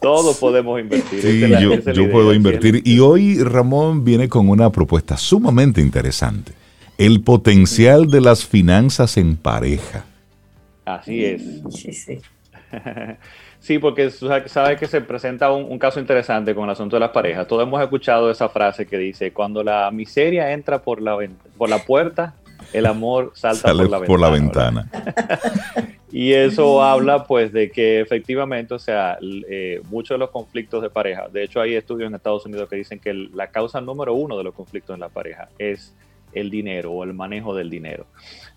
Todos podemos invertir. Sí, yo, puedo invertir. Y hoy Ramón viene con una propuesta sumamente interesante. El potencial de las finanzas en pareja. Así es. Sí, sí. Sí, porque sabe que se presenta un, caso interesante con el asunto de las parejas. Todos hemos escuchado esa frase que dice, cuando la miseria entra por la, por la puerta, el amor salta por la ventana. y eso habla pues de que efectivamente, o sea, eh, muchos de los conflictos de pareja, de hecho hay estudios en Estados Unidos que dicen que la causa número uno de los conflictos en la pareja es el dinero o el manejo del dinero.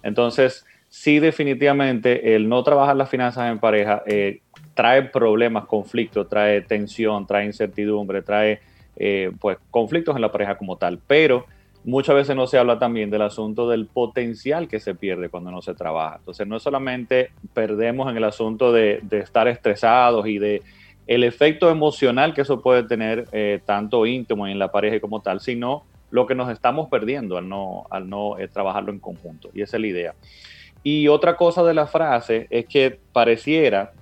Entonces, sí definitivamente el no trabajar las finanzas en pareja eh, trae problemas, conflictos, trae tensión, trae incertidumbre, trae eh, pues conflictos en la pareja como tal. Pero muchas veces no se habla también del asunto del potencial que se pierde cuando no se trabaja. Entonces no solamente perdemos en el asunto de, estar estresados y de el efecto emocional que eso puede tener eh, tanto íntimo en la pareja como tal, sino lo que nos estamos perdiendo al no, al no eh, trabajarlo en conjunto. Y esa es la idea. Y otra cosa de la frase es que pareciera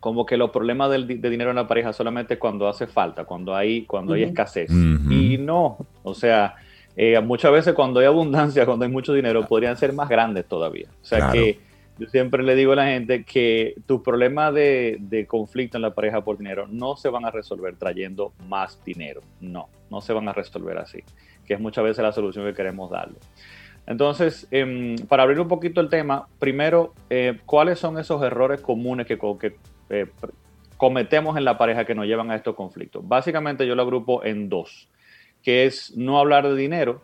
como que los problemas del, de dinero en la pareja solamente cuando hace falta, cuando hay, cuando hay escasez. Y no, o sea, eh, muchas veces cuando hay abundancia, cuando hay mucho dinero, podrían ser más grandes todavía. O sea que yo siempre le digo a la gente que tus problemas de, de, conflicto en la pareja por dinero no se van a resolver trayendo más dinero. No, no se van a resolver así, que es muchas veces la solución que queremos darle. Entonces, em, para abrir un poquito el tema, primero, eh, ¿cuáles son esos errores comunes que, que eh, cometemos en la pareja que nos llevan a estos conflictos. Básicamente yo lo agrupo en dos, que es no hablar de dinero,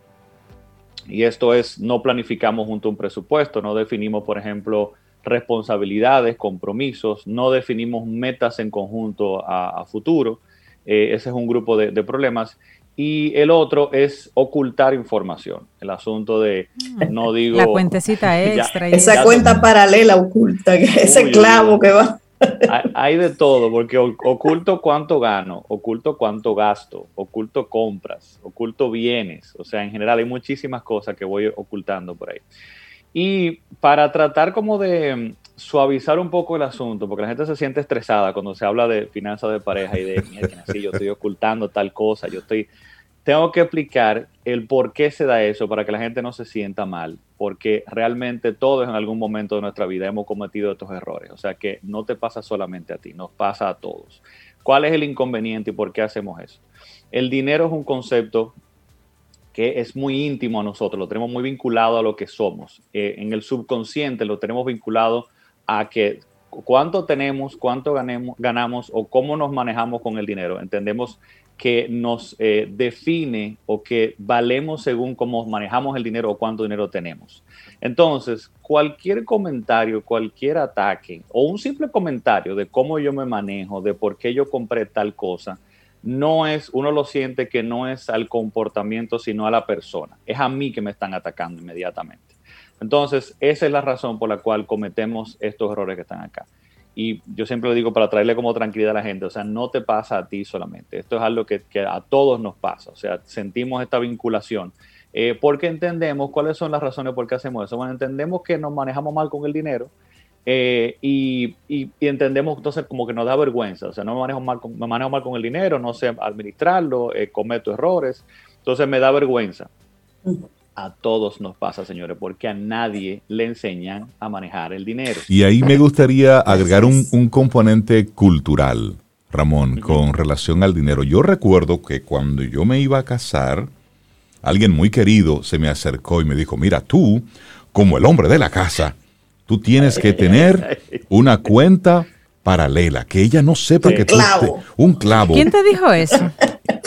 y esto es no planificamos junto a un presupuesto, no definimos, por ejemplo, responsabilidades, compromisos, no definimos metas en conjunto a, futuro. Eh, ese es un grupo de, problemas. Y el otro es ocultar información. El asunto de, mm. no digo... La cuentecita extra. esa cuenta paralela oculta, ese clavo que va hay de todo, porque oculto cuánto gano, oculto cuánto gasto, oculto compras, oculto bienes. O sea, en general hay muchísimas cosas que voy ocultando por ahí. Y para tratar como de suavizar un poco el asunto, porque la gente se siente estresada cuando se habla de finanzas de pareja y de, mira, yo estoy ocultando tal cosa, yo estoy tengo que explicar el por qué se da eso para que la gente no se sienta mal, porque realmente todos en algún momento de nuestra vida hemos cometido estos errores, o sea que no te pasa solamente a ti, nos pasa a todos. ¿Cuál es el inconveniente y por qué hacemos eso? El dinero es un concepto que es muy íntimo a nosotros, lo tenemos muy vinculado a lo que somos. Eh, en el subconsciente lo tenemos vinculado a que cuánto tenemos, cuánto ganemos, ganamos o cómo nos manejamos con el dinero. Entendemos que nos eh, define o que valemos según cómo manejamos el dinero o cuánto dinero tenemos. Entonces, cualquier comentario, cualquier ataque o un simple comentario de cómo yo me manejo, de por qué yo compré tal cosa, no es, uno lo siente que no es al comportamiento, sino a la persona. Es a mí que me están atacando inmediatamente. Entonces, esa es la razón por la cual cometemos estos errores que están acá. Y yo siempre lo digo para traerle como tranquilidad a la gente, o sea, no te pasa a ti solamente, esto es algo que, a todos nos pasa, o sea, sentimos esta vinculación. Eh, porque entendemos cuáles son las razones por qué hacemos eso. Bueno, entendemos que nos manejamos mal con el dinero eh, y, y, entendemos entonces como que nos da vergüenza, o sea, no me manejo mal con, me manejo mal con el dinero, no sé administrarlo, eh, cometo errores, entonces me da vergüenza. A todos nos pasa, señores, porque a nadie le enseñan a manejar el dinero. Y ahí me gustaría agregar un, componente cultural, Ramón, con relación al dinero. Yo recuerdo que cuando yo me iba a casar, alguien muy querido se me acercó y me dijo, mira, tú, como el hombre de la casa, tú tienes que tener una cuenta paralela, que ella no sepa que tú... un clavo. ¿Quién te dijo eso?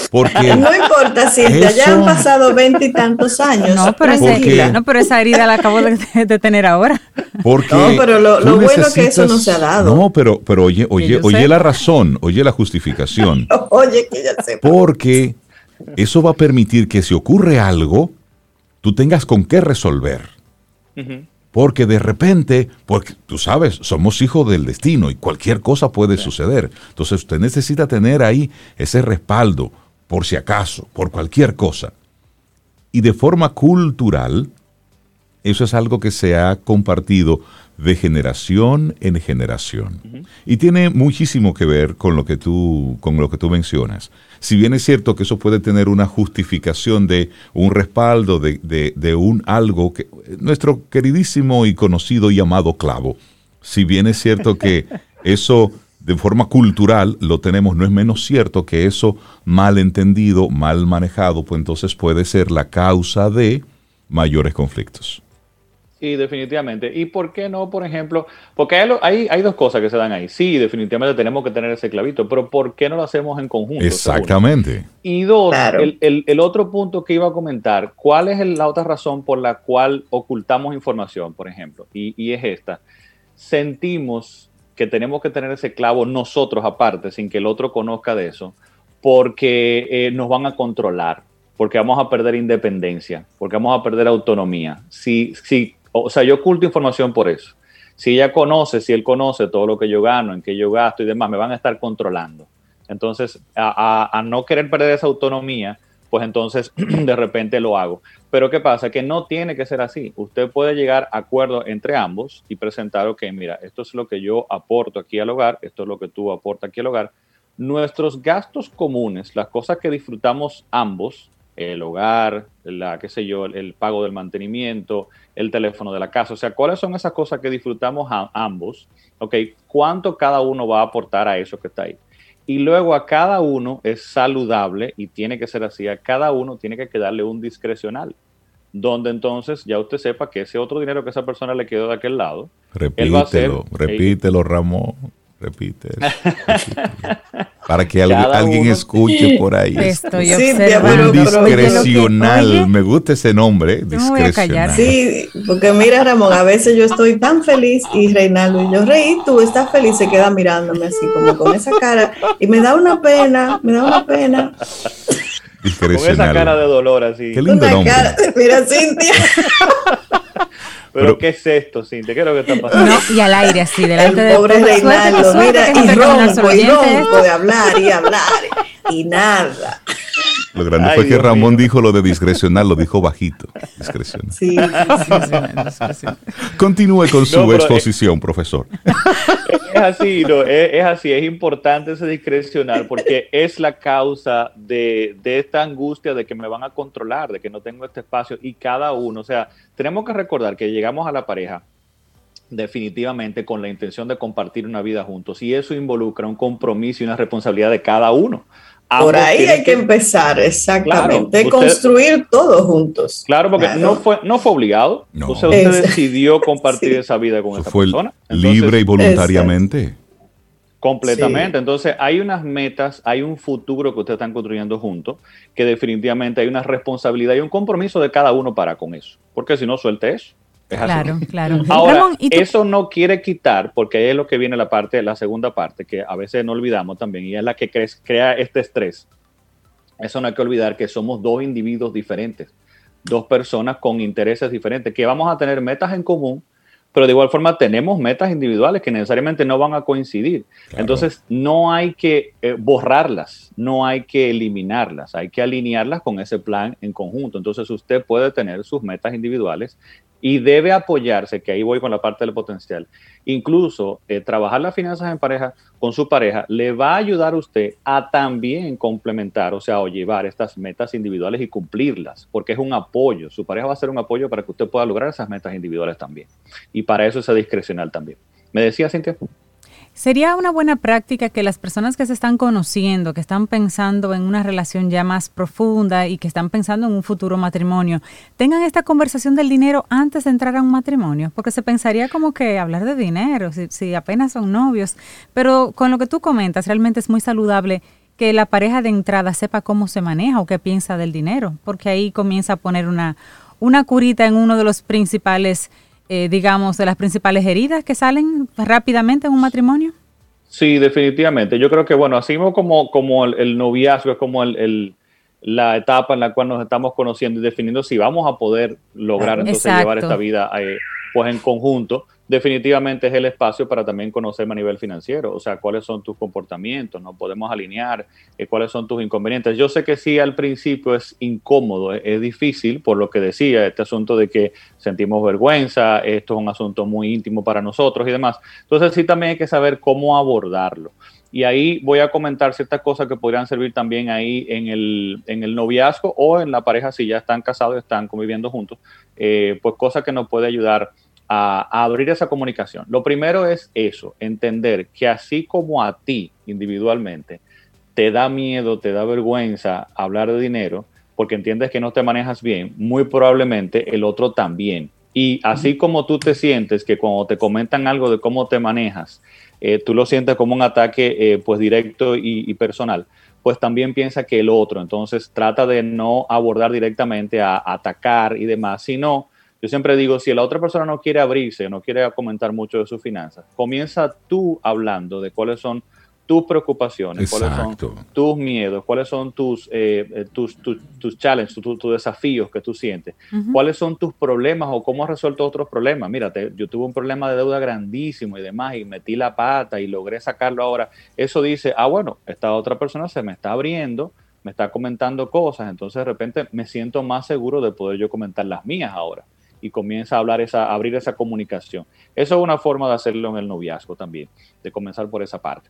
Porque no importa, si ya han pasado veintitantos años. No pero, esa, no, pero esa herida la acabo de, tener ahora. Porque no, pero lo, bueno es que eso no se ha dado. No, pero, pero oye, oye, oye la razón, oye la justificación. oye, que ya sé. Porque eso va a permitir que si ocurre algo, tú tengas con qué resolver. Porque de repente, porque tú sabes, somos hijos del destino y cualquier cosa puede suceder. Entonces usted necesita tener ahí ese respaldo por si acaso, por cualquier cosa. Y de forma cultural, eso es algo que se ha compartido de generación en generación. Y tiene muchísimo que ver con lo que tú, con lo que tú mencionas. Si bien es cierto que eso puede tener una justificación de un respaldo, de, de un algo que nuestro queridísimo y conocido y amado clavo, si bien es cierto que eso de forma cultural lo tenemos, no es menos cierto que eso mal entendido, mal manejado, pues entonces puede ser la causa de mayores conflictos. Sí, definitivamente. ¿Y por qué no, por ejemplo? Porque hay, hay, dos cosas que se dan ahí. Sí, definitivamente tenemos que tener ese clavito, pero ¿por qué no lo hacemos en conjunto? Exactamente. Y dos, el, otro punto que iba a comentar, ¿cuál es la otra razón por la cual ocultamos información, por ejemplo? Y, y es esta. Sentimos que tenemos que tener ese clavo nosotros aparte, sin que el otro conozca de eso, porque eh, nos van a controlar, porque vamos a perder independencia, porque vamos a perder autonomía. Si, si o sea, yo oculto información por eso. Si ella conoce, si él conoce todo lo que yo gano, en qué yo gasto y demás, me van a estar controlando. Entonces, a, no querer perder esa autonomía, pues entonces de repente lo hago. Pero ¿qué pasa? Que no tiene que ser así. Usted puede llegar a acuerdo entre ambos y presentar, ok, mira, esto es lo que yo aporto aquí al hogar, esto es lo que tú aportas aquí al hogar. Nuestros gastos comunes, las cosas que disfrutamos ambos, el hogar, la, qué sé yo, el, pago del mantenimiento, el teléfono de la casa. O sea, ¿cuáles son esas cosas que disfrutamos ambos? Ok, ¿cuánto cada uno va a aportar a eso que está ahí? Y luego a cada uno es saludable y tiene que ser así, a cada uno tiene que quedarle un discrecional, donde entonces ya usted sepa que ese otro dinero que esa persona le quedó de aquel lado, repítelo, repítelo, Ramón repite. Para que alguien escuche por ahí. Estoy sí, un discrecional. me gusta ese nombre. Discrecional. Sí, porque mira, Ramón, a veces yo estoy tan feliz y Reinaldo y yo reí, tú estás feliz, se queda mirándome así, como con esa cara. Y me da una pena, me da una pena. Con esa cara de dolor así. Qué lindo nombre. mira, Cintia. Pero, ¿qué es esto, Cintia? ¿Qué es lo que está pasando? No, y al aire así, delante de pobre Reinaldo, mira, y ronco, y ronco de hablar y hablar, y nada. Lo grande fue que Ramón dijo lo de discrecional, lo dijo bajito. Discrecional. Sí, sí, Continúe con su exposición, profesor. Es así, no, es, así, es importante ese discrecional porque es la causa de, de esta angustia de que me van a controlar, de que no tengo este espacio y cada uno, o sea, tenemos que recordar que llegamos a la pareja definitivamente con la intención de compartir una vida juntos y eso involucra un compromiso y una responsabilidad de cada uno. Por ahí hay que, empezar, exactamente, construir todos juntos. Claro, porque no fue no fue obligado. usted decidió compartir esa vida con esa persona. libre y voluntariamente. Completamente. Entonces, hay unas metas, hay un futuro que ustedes están construyendo juntos, que definitivamente hay una responsabilidad y un compromiso de cada uno para con eso. Porque si no, suelte eso. Claro, claro. Ahora, eso no quiere quitar, porque ahí es lo que viene la parte, la segunda parte, que a veces no olvidamos también, y es la que crea este estrés. Eso no hay que olvidar que somos dos individuos diferentes, dos personas con intereses diferentes, que vamos a tener metas en común, pero de igual forma tenemos metas individuales que necesariamente no van a coincidir. Entonces, no hay que eh, borrarlas, no hay que eliminarlas, hay que alinearlas con ese plan en conjunto. Entonces, usted puede tener sus metas individuales y debe apoyarse, que ahí voy con la parte del potencial. Incluso eh, trabajar las finanzas en pareja con su pareja le va a ayudar a usted a también complementar, o sea, o llevar estas metas individuales y cumplirlas, porque es un apoyo. Su pareja va a ser un apoyo para que usted pueda lograr esas metas individuales también. Y para eso es discrecional también. ¿Me decía, Cintia? Sería una buena práctica que las personas que se están conociendo, que están pensando en una relación ya más profunda y que están pensando en un futuro matrimonio, tengan esta conversación del dinero antes de entrar a un matrimonio, porque se pensaría como que hablar de dinero, si, apenas son novios, pero con lo que tú comentas, realmente es muy saludable que la pareja de entrada sepa cómo se maneja o qué piensa del dinero, porque ahí comienza a poner una, una curita en uno de los principales eh, digamos, de las principales heridas que salen rápidamente en un matrimonio? Sí, definitivamente. Yo creo que, bueno, así como, como el, noviazgo es como el, la etapa en la cual nos estamos conociendo y definiendo si vamos a poder lograr entonces llevar esta vida eh, pues en conjunto. Definitivamente es el espacio para también conocerme a nivel financiero, o sea, cuáles son tus comportamientos, no podemos alinear eh, cuáles son tus inconvenientes. Yo sé que sí al principio es incómodo, es, difícil, por lo que decía, este asunto de que sentimos vergüenza, esto es un asunto muy íntimo para nosotros y demás. Entonces sí también hay que saber cómo abordarlo. Y ahí voy a comentar ciertas cosas que podrían servir también ahí en el, en el noviazgo o en la pareja si ya están casados, están conviviendo juntos, eh, pues cosas que nos puede ayudar a, abrir esa comunicación. Lo primero es eso, entender que así como a ti individualmente te da miedo, te da vergüenza hablar de dinero, porque entiendes que no te manejas bien, muy probablemente el otro también. Y así como tú te sientes que cuando te comentan algo de cómo te manejas, eh, tú lo sientes como un ataque eh, pues directo y, y, personal, pues también piensa que el otro, entonces trata de no abordar directamente a, a atacar y demás, sino yo siempre digo, si la otra persona no quiere abrirse, no quiere comentar mucho de sus finanzas, comienza tú hablando de cuáles son tus preocupaciones, cuáles son tus miedos, cuáles son tus, eh, eh, tus, tus, challenges, tus, desafíos que tú sientes, cuáles son tus problemas o cómo has resuelto otros problemas. Mírate, yo tuve un problema de deuda grandísimo y demás y metí la pata y logré sacarlo ahora. Eso dice, ah, bueno, esta otra persona se me está abriendo, me está comentando cosas, entonces de repente me siento más seguro de poder yo comentar las mías ahora y comienza a hablar esa, abrir esa comunicación. Eso es una forma de hacerlo en el noviazgo también, de comenzar por esa parte.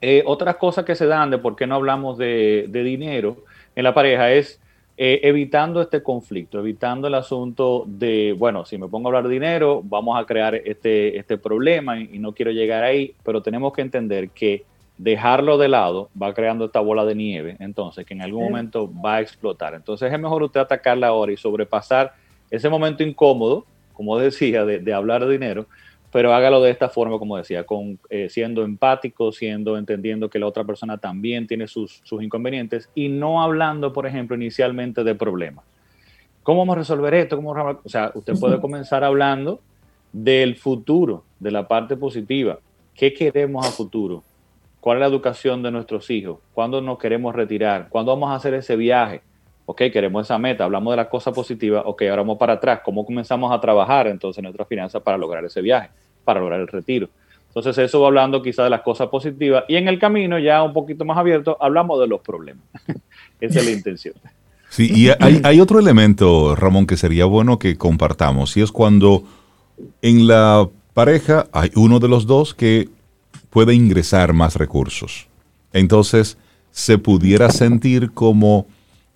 Eh, otras cosas que se dan de por qué no hablamos de, dinero en la pareja es eh, evitando este conflicto, evitando el asunto de, bueno, si me pongo a hablar de dinero, vamos a crear este, este problema y, y no quiero llegar ahí, pero tenemos que entender que dejarlo de lado va creando esta bola de nieve, entonces que en algún momento va a explotar. Entonces es mejor usted atacarla ahora y sobrepasar ese momento incómodo, como decía, de, hablar de dinero, pero hágalo de esta forma, como decía, con, eh, siendo empático, siendo, entendiendo que la otra persona también tiene sus, inconvenientes y no hablando, por ejemplo, inicialmente de problemas. ¿Cómo vamos a resolver esto? ¿Cómo o sea, usted puede comenzar hablando del futuro, de la parte positiva. ¿Qué queremos a futuro? ¿Cuál es la educación de nuestros hijos? ¿Cuándo nos queremos retirar? ¿Cuándo vamos a hacer ese viaje? Ok, queremos esa meta, hablamos de la cosa positiva, ok, ahora vamos para atrás, ¿cómo comenzamos a trabajar entonces en nuestras finanzas para lograr ese viaje, para lograr el retiro? Entonces eso va hablando quizá de las cosas positivas y en el camino ya un poquito más abierto hablamos de los problemas. Esa es la intención. Sí, y hay, hay, otro elemento, Ramón, que sería bueno que compartamos, y es cuando en la pareja hay uno de los dos que puede ingresar más recursos. Entonces se pudiera sentir como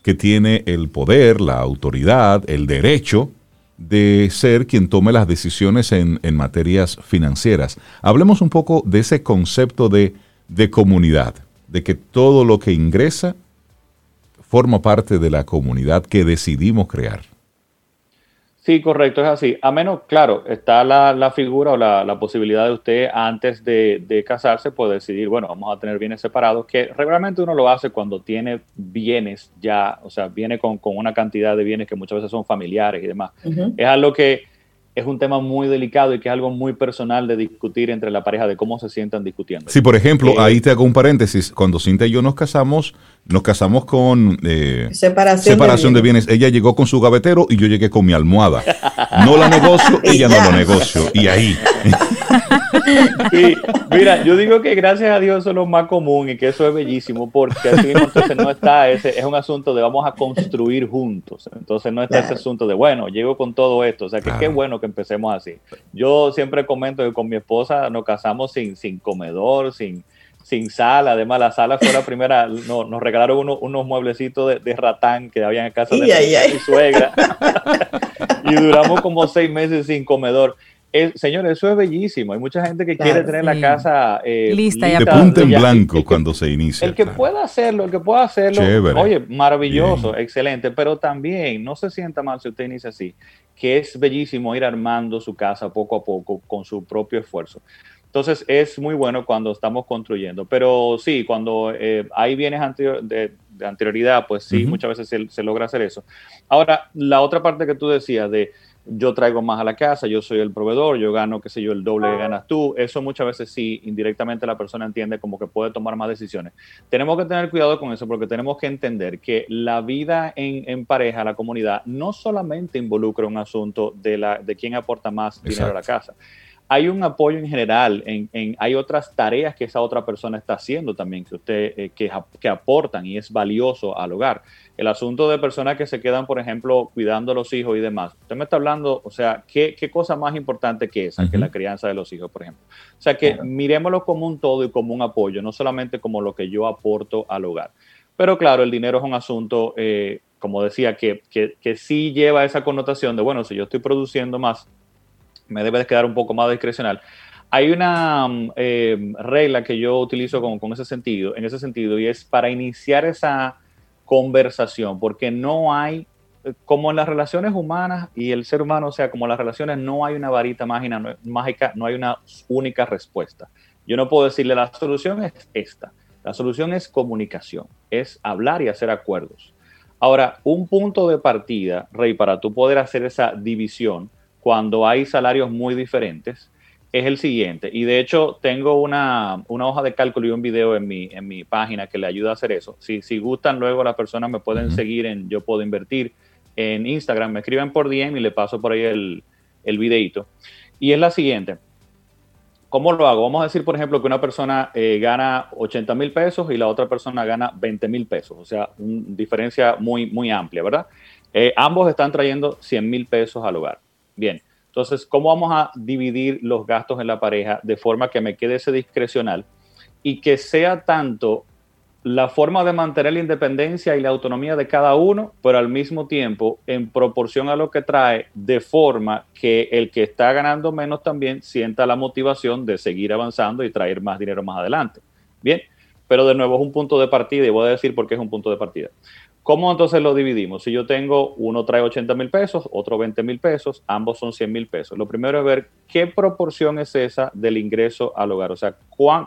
que tiene el poder, la autoridad, el derecho de ser quien tome las decisiones en, materias financieras. Hablemos un poco de ese concepto de, de comunidad, de que todo lo que ingresa forma parte de la comunidad que decidimos crear. Sí, correcto, es así. A menos, claro, está la, figura o la, posibilidad de usted antes de, casarse puede decidir, bueno, vamos a tener bienes separados, que regularmente uno lo hace cuando tiene bienes ya, o sea, viene con, una cantidad de bienes que muchas veces son familiares y demás. Es algo que es un tema muy delicado y que es algo muy personal de discutir entre la pareja de cómo se sientan discutiendo. Sí, por ejemplo, eh, ahí te hago un paréntesis. Cuando Cinta y yo nos casamos, nos casamos con eh, separación, de, bienes. Ella llegó con su gavetero y yo llegué con mi almohada. No la negocio, ella no lo negocio. Y ahí. Sí, mira, yo digo que gracias a Dios eso es lo más común y que eso es bellísimo porque así entonces no está ese, es un asunto de vamos a construir juntos. Entonces no está ese asunto de, bueno, llego con todo esto. O sea, que qué bueno que empecemos así. Yo siempre comento que con mi esposa nos casamos sin, sin comedor, sin, sin sala. Además, la sala fue la primera, nos regalaron unos mueblecitos de, ratán que había en casa de mi suegra. y duramos como seis meses sin comedor. Señores, eso es bellísimo. Hay mucha gente que quiere tener la casa eh, lista, de punta en blanco cuando se inicia. El que pueda hacerlo, el que pueda hacerlo, oye, maravilloso, excelente, pero también no se sienta mal si usted inicia así, que es bellísimo ir armando su casa poco a poco con su propio esfuerzo. Entonces es muy bueno cuando estamos construyendo, pero sí, cuando eh, hay bienes de, anterioridad, pues sí, muchas veces se, logra hacer eso. Ahora, la otra parte que tú decías de yo traigo más a la casa, yo soy el proveedor, yo gano, qué sé yo, el doble que ganas tú. Eso muchas veces sí, indirectamente la persona entiende como que puede tomar más decisiones. Tenemos que tener cuidado con eso porque tenemos que entender que la vida en, pareja, la comunidad, no solamente involucra un asunto de, la, de quién aporta más dinero a la casa hay un apoyo en general, en, hay otras tareas que esa otra persona está haciendo también que usted eh, que, que, aportan y es valioso al hogar. El asunto de personas que se quedan, por ejemplo, cuidando a los hijos y demás. Usted me está hablando, o sea, ¿qué, qué cosa más importante que esa, que la crianza de los hijos, por ejemplo? O sea, que miremoslo como un todo y como un apoyo, no solamente como lo que yo aporto al hogar. Pero claro, el dinero es un asunto, eh, como decía, que, que, que sí lleva esa connotación de, bueno, si yo estoy produciendo más, me debe de quedar un poco más discrecional. Hay una mm, eh, regla que yo utilizo con, con, ese sentido, en ese sentido, y es para iniciar esa conversación, porque no hay, como en las relaciones humanas y el ser humano, o sea, como las relaciones, no hay una varita mágica, mágica, no hay una única respuesta. Yo no puedo decirle la solución es esta. La solución es comunicación, es hablar y hacer acuerdos. Ahora, un punto de partida, Rey, para tú poder hacer esa división, cuando hay salarios muy diferentes es el siguiente. Y de hecho tengo una, hoja de cálculo y un video en mi, en mi página que le ayuda a hacer eso. Si, si gustan luego las personas me pueden seguir en Yo Puedo Invertir en Instagram, me escriben por DM y le paso por ahí el, el videito. Y es la siguiente. ¿Cómo lo hago? Vamos a decir, por ejemplo, que una persona eh, gana 80 mil pesos y la otra persona gana 20 mil pesos. O sea, una diferencia muy, muy amplia, ¿verdad? Eh, ambos están trayendo 100 mil pesos al hogar. Bien, entonces, ¿cómo vamos a dividir los gastos en la pareja de forma que me quede ese discrecional y que sea tanto la forma de mantener la independencia y la autonomía de cada uno, pero al mismo tiempo en proporción a lo que trae, de forma que el que está ganando menos también sienta la motivación de seguir avanzando y traer más dinero más adelante. Bien, pero de nuevo es un punto de partida y voy a decir por qué es un punto de partida. ¿Cómo entonces lo dividimos? Si yo tengo, uno trae 80 mil pesos, otro 20 mil pesos, ambos son 100 mil pesos. Lo primero es ver qué proporción es esa del ingreso al hogar, o sea,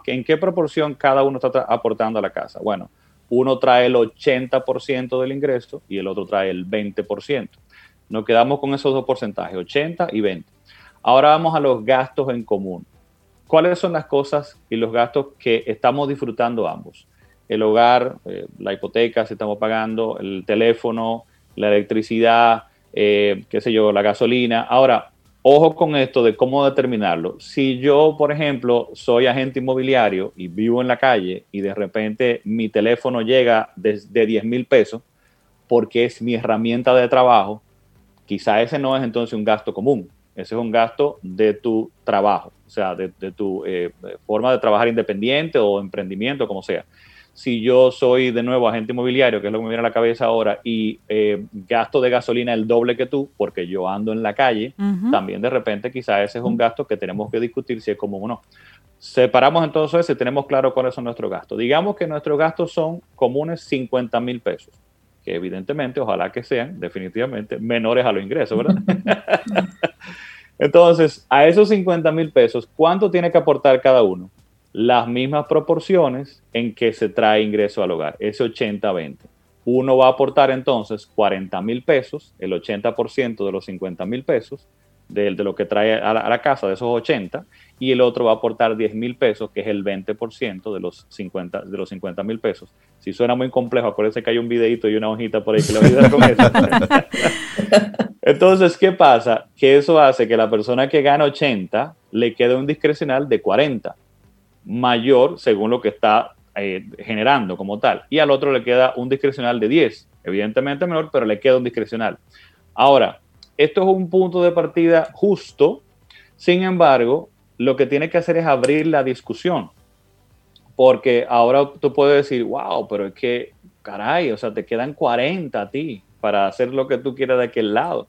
en qué proporción cada uno está aportando a la casa. Bueno, uno trae el 80% del ingreso y el otro trae el 20%. Nos quedamos con esos dos porcentajes, 80 y 20. Ahora vamos a los gastos en común. ¿Cuáles son las cosas y los gastos que estamos disfrutando ambos? El hogar, eh, la hipoteca, si estamos pagando, el teléfono, la electricidad, eh, qué sé yo, la gasolina. Ahora, ojo con esto de cómo determinarlo. Si yo, por ejemplo, soy agente inmobiliario y vivo en la calle y de repente mi teléfono llega desde de 10 mil pesos porque es mi herramienta de trabajo, quizá ese no es entonces un gasto común. Ese es un gasto de tu trabajo, o sea, de, tu eh, forma de trabajar independiente o emprendimiento, como sea si yo soy de nuevo agente inmobiliario, que es lo que me viene a la cabeza ahora, y eh, gasto de gasolina el doble que tú, porque yo ando en la calle, también de repente quizás ese es un gasto que tenemos que discutir si es común o no. Separamos entonces eso y tenemos claro cuáles son nuestros gastos. Digamos que nuestros gastos son comunes 50 mil pesos, que evidentemente, ojalá que sean definitivamente menores a los ingresos, ¿verdad? entonces, a esos 50 mil pesos, ¿cuánto tiene que aportar cada uno? Las mismas proporciones en que se trae ingreso al hogar, ese 80-20. Uno va a aportar entonces 40 mil pesos, el 80% de los 50 mil pesos, de, de, lo que trae a la, casa, de esos 80, y el otro va a aportar 10 mil pesos, que es el 20% de los 50 de los 50 mil pesos. Si suena muy complejo, acuérdense que hay un videito y una hojita por ahí que lo ayuda con eso. Entonces, ¿qué pasa? Que eso hace que la persona que gana 80 le quede un discrecional de 40 mayor según lo que está eh, generando como tal. Y al otro le queda un discrecional de 10, evidentemente menor, pero le queda un discrecional. Ahora, esto es un punto de partida justo, sin embargo, lo que tiene que hacer es abrir la discusión, porque ahora tú puedes decir, wow, pero es que, caray, o sea, te quedan 40 a ti para hacer lo que tú quieras de aquel lado.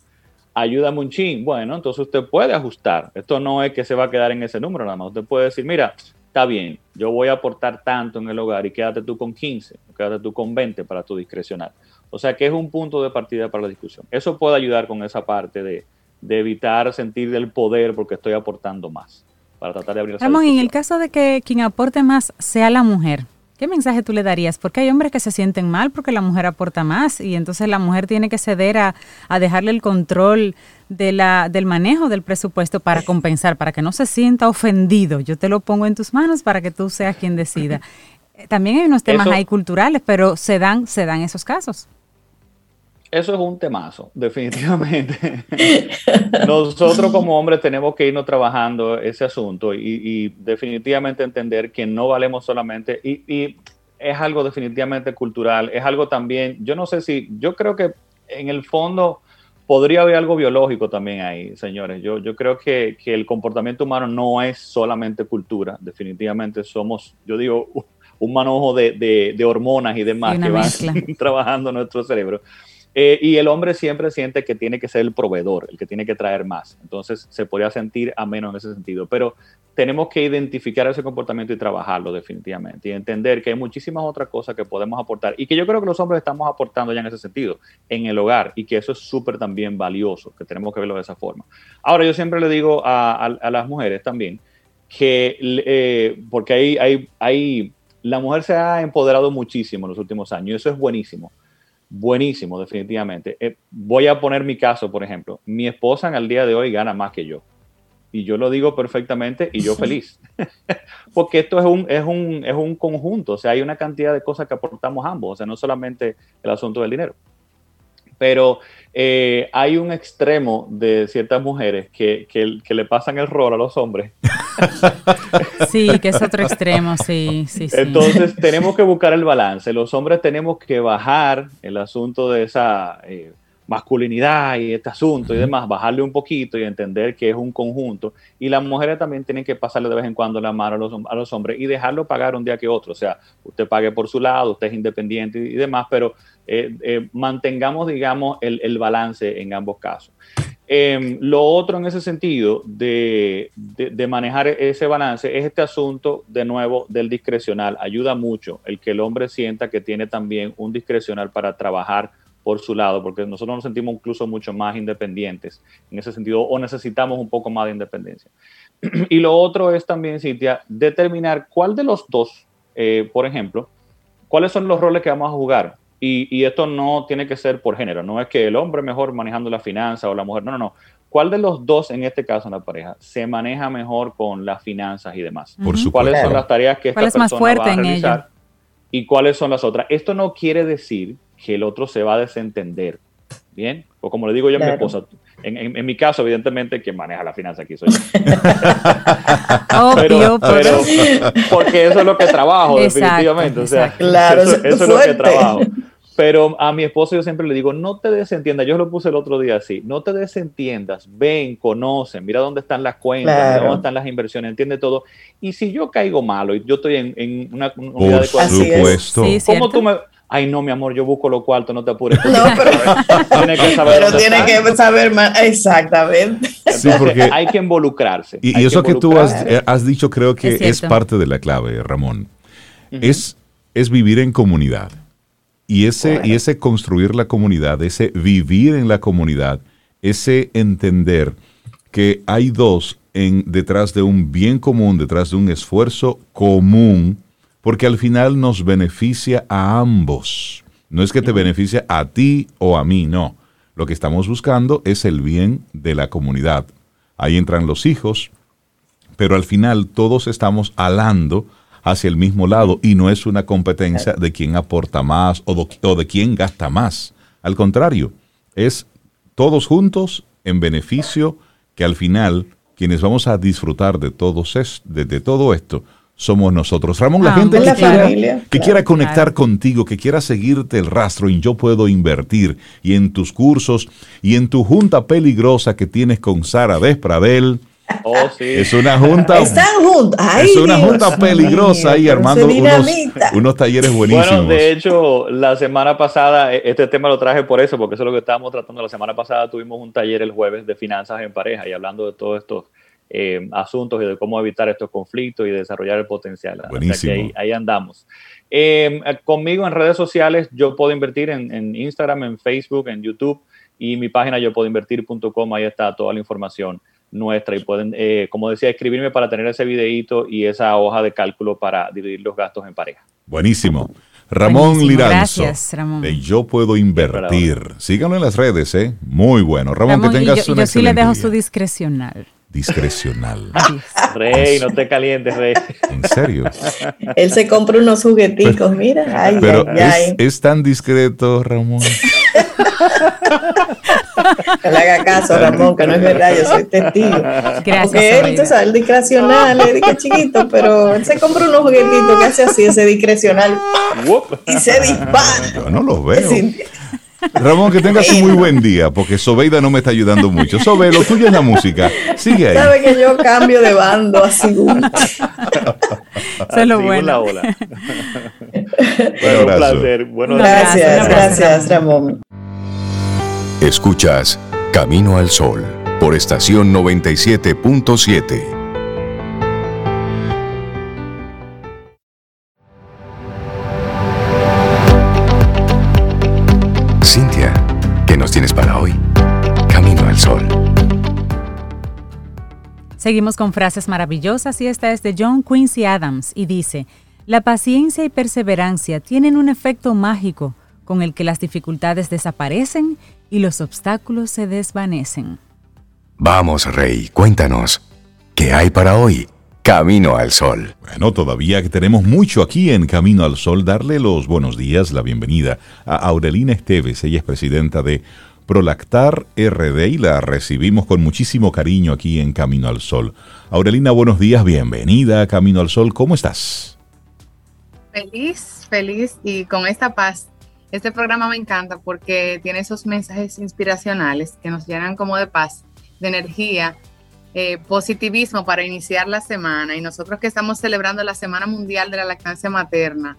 Ayúdame un chin. Bueno, entonces usted puede ajustar. Esto no es que se va a quedar en ese número nada más. Usted puede decir, mira, está bien, yo voy a aportar tanto en el hogar y quédate tú con 15, quédate tú con 20 para tu discrecional. O sea que es un punto de partida para la discusión. Eso puede ayudar con esa parte de, evitar sentir el poder porque estoy aportando más, para tratar de abrir Vamos, en el caso de que quien aporte más sea la mujer, ¿Qué mensaje tú le darías? Porque hay hombres que se sienten mal porque la mujer aporta más y entonces la mujer tiene que ceder a, dejarle el control de la, del manejo del presupuesto para compensar, para que no se sienta ofendido. Yo te lo pongo en tus manos para que tú seas quien decida. También hay unos temas ahí culturales, pero se dan, se dan esos casos. Eso es un temazo, definitivamente. Nosotros como hombres tenemos que irnos trabajando ese asunto y, definitivamente entender que no valemos solamente, y, es algo definitivamente cultural, es algo también, yo no sé si, yo creo que en el fondo podría haber algo biológico también ahí, señores. Yo, yo creo que, el comportamiento humano no es solamente cultura, definitivamente somos, yo digo, un manojo de, hormonas y demás que van trabajando nuestro cerebro. Eh, y el hombre siempre siente que tiene que ser el proveedor, el que tiene que traer más. Entonces se podría sentir a menos en ese sentido. Pero tenemos que identificar ese comportamiento y trabajarlo definitivamente. Y entender que hay muchísimas otras cosas que podemos aportar. Y que yo creo que los hombres estamos aportando ya en ese sentido, en el hogar. Y que eso es súper también valioso, que tenemos que verlo de esa forma. Ahora yo siempre le digo a, las mujeres también que, eh, porque hay, hay, hay, la mujer se ha empoderado muchísimo en los últimos años eso es buenísimo buenísimo, definitivamente. Eh, voy a poner mi caso, por ejemplo. Mi esposa en el día de hoy gana más que yo. Y yo lo digo perfectamente y yo feliz. Porque esto es un, es, un, es un conjunto, o sea, hay una cantidad de cosas que aportamos ambos, o sea, no solamente el asunto del dinero. Pero eh, hay un extremo de ciertas mujeres que, que, le pasan el rol a los hombres. Sí, que es otro extremo, sí, sí, sí. Entonces tenemos que buscar el balance. Los hombres tenemos que bajar el asunto de esa eh, masculinidad y este asunto y demás, bajarle un poquito y entender que es un conjunto. Y las mujeres también tienen que pasarle de vez en cuando la mano a los, a los hombres y dejarlo pagar un día que otro. O sea, usted pague por su lado, usted es independiente y demás, pero eh, eh, mantengamos, digamos, el, balance en ambos casos. Em, lo otro en ese sentido de, manejar ese balance es este asunto de nuevo del discrecional. Ayuda mucho el que el hombre sienta que tiene también un discrecional para trabajar por su lado, porque nosotros nos sentimos incluso mucho más independientes en ese sentido o necesitamos un poco más de independencia. y lo otro es también, Cintia, determinar cuál de los dos, eh, por ejemplo, cuáles son los roles que vamos a jugar y, esto no tiene que ser por género, no es que el hombre mejor manejando la finanza o la mujer, no, no, no. ¿Cuál de los dos, en este caso en la pareja, se maneja mejor con las finanzas y demás? Por ¿Cuáles son las tareas que esta persona va a realizar? Y cuáles son las otras. Esto no quiere decir que el otro se va a desentender. Bien, o como le digo yo a mi esposa, en, mi caso, evidentemente, quien maneja la finanza aquí soy yo. Obvio, pero, porque eso es lo que trabajo, definitivamente. O sea, claro, eso, es lo que trabajo. Pero a mi esposo yo siempre le digo, no te desentiendas. Yo lo puse el otro día así, no te desentiendas. Ven, conocen, mira dónde están las cuentas, mira dónde están las inversiones, entiende todo. Y si yo caigo malo y yo estoy en, una unidad de supuesto. ¿cómo tú me ay no, mi amor, yo busco los cuartos, no te apures. No, pero, tiene que saber, pero tiene que saber más, exactamente. Sí, porque hay que involucrarse. Y, eso que, tú eh, has, dicho creo que es, parte de la clave, Ramón. es, es vivir en comunidad. Y ese, y ese construir la comunidad, ese vivir en la comunidad, ese entender que hay dos en, detrás de un bien común, detrás de un esfuerzo común, porque al final nos beneficia a ambos. No es que te beneficie a ti o a mí, no. Lo que estamos buscando es el bien de la comunidad. Ahí entran los hijos, pero al final todos estamos alando hacia el mismo lado y no es una competencia de quién aporta más o de, quién gasta más. Al contrario, es todos juntos en beneficio que al final quienes vamos a disfrutar de, todos es, de todo esto somos nosotros. Ramón, la ah, gente que, quiera, que quiera, conectar contigo, que quiera seguirte el rastro y Yo Puedo Invertir, y en tus cursos, y en tu junta peligrosa que tienes con Sara Despradel. Oh, sí. Es una junta. Están juntos. es una junta peligrosa ahí armando unos, unos, talleres buenísimos. Bueno, de hecho, la semana pasada, e, este tema lo traje por eso, porque eso es lo que estábamos tratando. La semana pasada tuvimos un taller el jueves de finanzas en pareja y hablando de todo esto eh, asuntos y de cómo evitar estos conflictos y desarrollar el potencial. Buenísimo. ahí, andamos. Eh, conmigo en redes sociales, yo puedo invertir en, Instagram, en Facebook, en YouTube y mi página yo puedo invertir.com, ahí está toda la información nuestra y pueden, eh, como decía, escribirme para tener ese videito y esa hoja de cálculo para dividir los gastos en pareja. Buenísimo. Ramón Buenísimo, Liranzo. gracias, Ramón. de Yo Puedo Invertir. Síganlo en las redes, ¿eh? Muy bueno. Ramón, Ramón, que y tengas yo, y una yo sí le dejo su discrecional. Discrecional. Rey, no te calientes, Rey. ¿En serio? Él se compra unos jugueticos, mira. Ay, Pero ay, ay. es, es tan discreto, Ramón. Que le haga caso, Ramón, que no es verdad, yo soy testigo. Gracias. Porque él, tú sabes, el discrecional, le dije chiquito, pero él se compra unos juguetitos que hace así, ese discrecional, y se dispara. Yo no lo veo. Sí. Ramón, que tengas un muy buen día, porque Sobeida no me está ayudando mucho. Sobe, lo tuyo es la música. Sigue ahí. Sabe que yo cambio de bando así. Eso es lo bueno. la ola. Un bueno, un placer. Buenos días. Gracias, gracias, Ramón. Escuchas Camino al Sol por estación 97.7. Seguimos con frases maravillosas y esta es de John Quincy Adams y dice, la paciencia y perseverancia tienen un efecto mágico con el que las dificultades desaparecen y los obstáculos se desvanecen. Vamos, Rey, cuéntanos. ¿Qué hay para hoy? Camino al Sol. Bueno, todavía que tenemos mucho aquí en Camino al Sol, darle los buenos días, la bienvenida a Aurelina Esteves. Ella es presidenta de Prolactar RD y la recibimos con muchísimo cariño aquí en Camino al Sol. Aurelina, buenos días, bienvenida a Camino al Sol. ¿Cómo estás? Feliz, feliz y con esta paz. Este programa me encanta porque tiene esos mensajes inspiracionales que nos llenan como de paz, de energía, eh, positivismo para iniciar la semana. Y nosotros que estamos celebrando la Semana Mundial de la Lactancia Materna,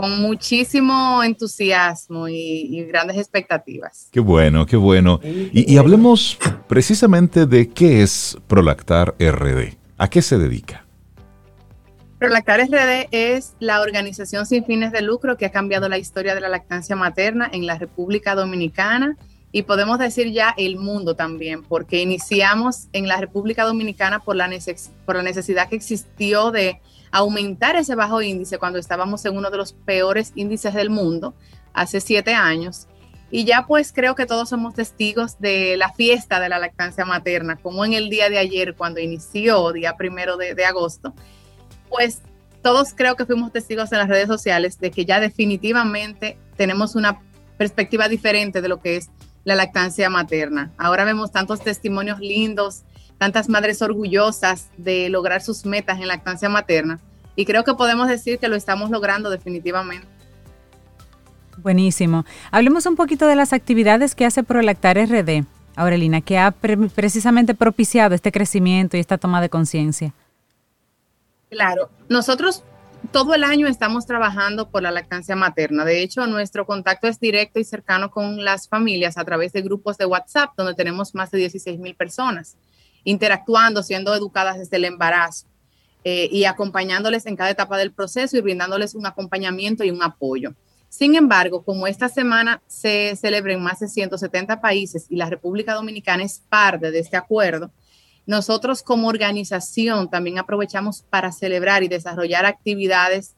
con muchísimo entusiasmo y, y grandes expectativas. Qué bueno, qué bueno. Y, y hablemos precisamente de qué es Prolactar RD. ¿A qué se dedica? Prolactar RD es la organización sin fines de lucro que ha cambiado la historia de la lactancia materna en la República Dominicana y podemos decir ya el mundo también, porque iniciamos en la República Dominicana por la, neces por la necesidad que existió de aumentar ese bajo índice cuando estábamos en uno de los peores índices del mundo hace siete años. Y ya pues creo que todos somos testigos de la fiesta de la lactancia materna, como en el día de ayer, cuando inició, día primero de, de agosto, pues todos creo que fuimos testigos en las redes sociales de que ya definitivamente tenemos una perspectiva diferente de lo que es la lactancia materna. Ahora vemos tantos testimonios lindos, tantas madres orgullosas de lograr sus metas en lactancia materna y creo que podemos decir que lo estamos logrando definitivamente. Buenísimo. Hablemos un poquito de las actividades que hace Prolactar RD, Aurelina, que ha pre precisamente propiciado este crecimiento y esta toma de conciencia. Claro, nosotros todo el año estamos trabajando por la lactancia materna. De hecho, nuestro contacto es directo y cercano con las familias a través de grupos de WhatsApp, donde tenemos más de 16 mil personas interactuando, siendo educadas desde el embarazo eh, y acompañándoles en cada etapa del proceso y brindándoles un acompañamiento y un apoyo. Sin embargo, como esta semana se celebra en más de 170 países y la República Dominicana es parte de este acuerdo, nosotros como organización también aprovechamos para celebrar y desarrollar actividades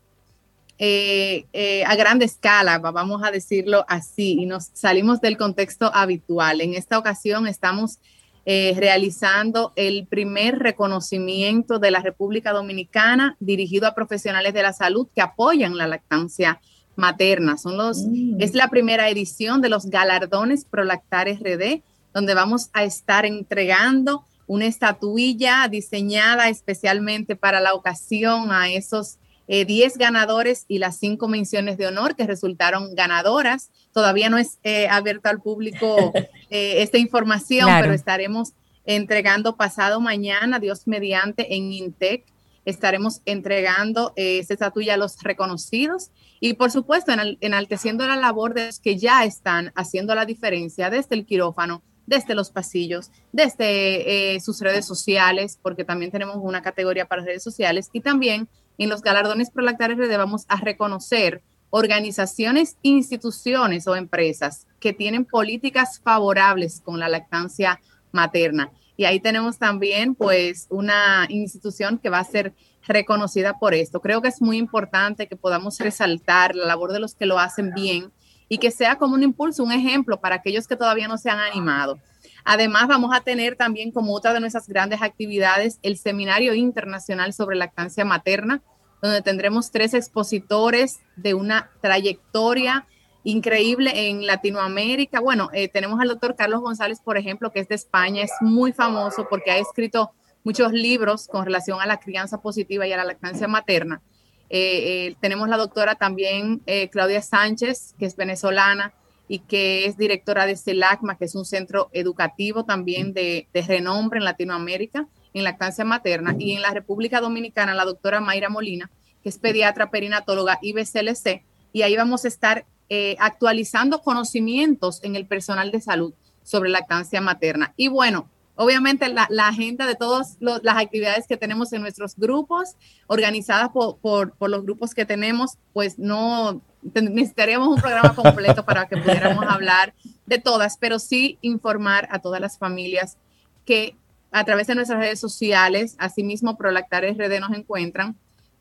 eh, eh, a gran escala, vamos a decirlo así, y nos salimos del contexto habitual. En esta ocasión estamos eh, realizando el primer reconocimiento de la República Dominicana dirigido a profesionales de la salud que apoyan la lactancia materna. Son los, mm. Es la primera edición de los galardones Prolactar RD, donde vamos a estar entregando una estatuilla diseñada especialmente para la ocasión a esos 10 eh, ganadores y las cinco menciones de honor que resultaron ganadoras. Todavía no es eh, abierto al público eh, esta información, claro. pero estaremos entregando pasado mañana, Dios mediante, en Intec. Estaremos entregando esta estatuilla a los reconocidos y, por supuesto, enal enalteciendo la labor de los que ya están haciendo la diferencia desde el quirófano desde los pasillos, desde eh, sus redes sociales, porque también tenemos una categoría para redes sociales, y también en los galardones Prolactar RD vamos a reconocer organizaciones, instituciones o empresas que tienen políticas favorables con la lactancia materna. Y ahí tenemos también pues una institución que va a ser reconocida por esto. Creo que es muy importante que podamos resaltar la labor de los que lo hacen bien y que sea como un impulso, un ejemplo para aquellos que todavía no se han animado. Además, vamos a tener también como otra de nuestras grandes actividades el Seminario Internacional sobre Lactancia Materna, donde tendremos tres expositores de una trayectoria increíble en Latinoamérica. Bueno, eh, tenemos al doctor Carlos González, por ejemplo, que es de España, es muy famoso porque ha escrito muchos libros con relación a la crianza positiva y a la lactancia materna. Eh, eh, tenemos la doctora también Claudia Sánchez, que es venezolana, y que es directora de CELACMA, que es un centro educativo también de, renombre en Latinoamérica en lactancia materna, y en la República Dominicana, la doctora Mayra Molina, que es pediatra perinatóloga IBCLC, y ahí vamos a estar eh, actualizando conocimientos en el personal de salud sobre lactancia materna. Y bueno, obviamente la, agenda de todas las actividades que tenemos en nuestros grupos, organizadas por, por, los grupos que tenemos, pues no necesitaríamos un programa completo para que pudiéramos hablar de todas, pero sí informar a todas las familias que a través de nuestras redes sociales, asimismo Prolactar RD nos encuentran,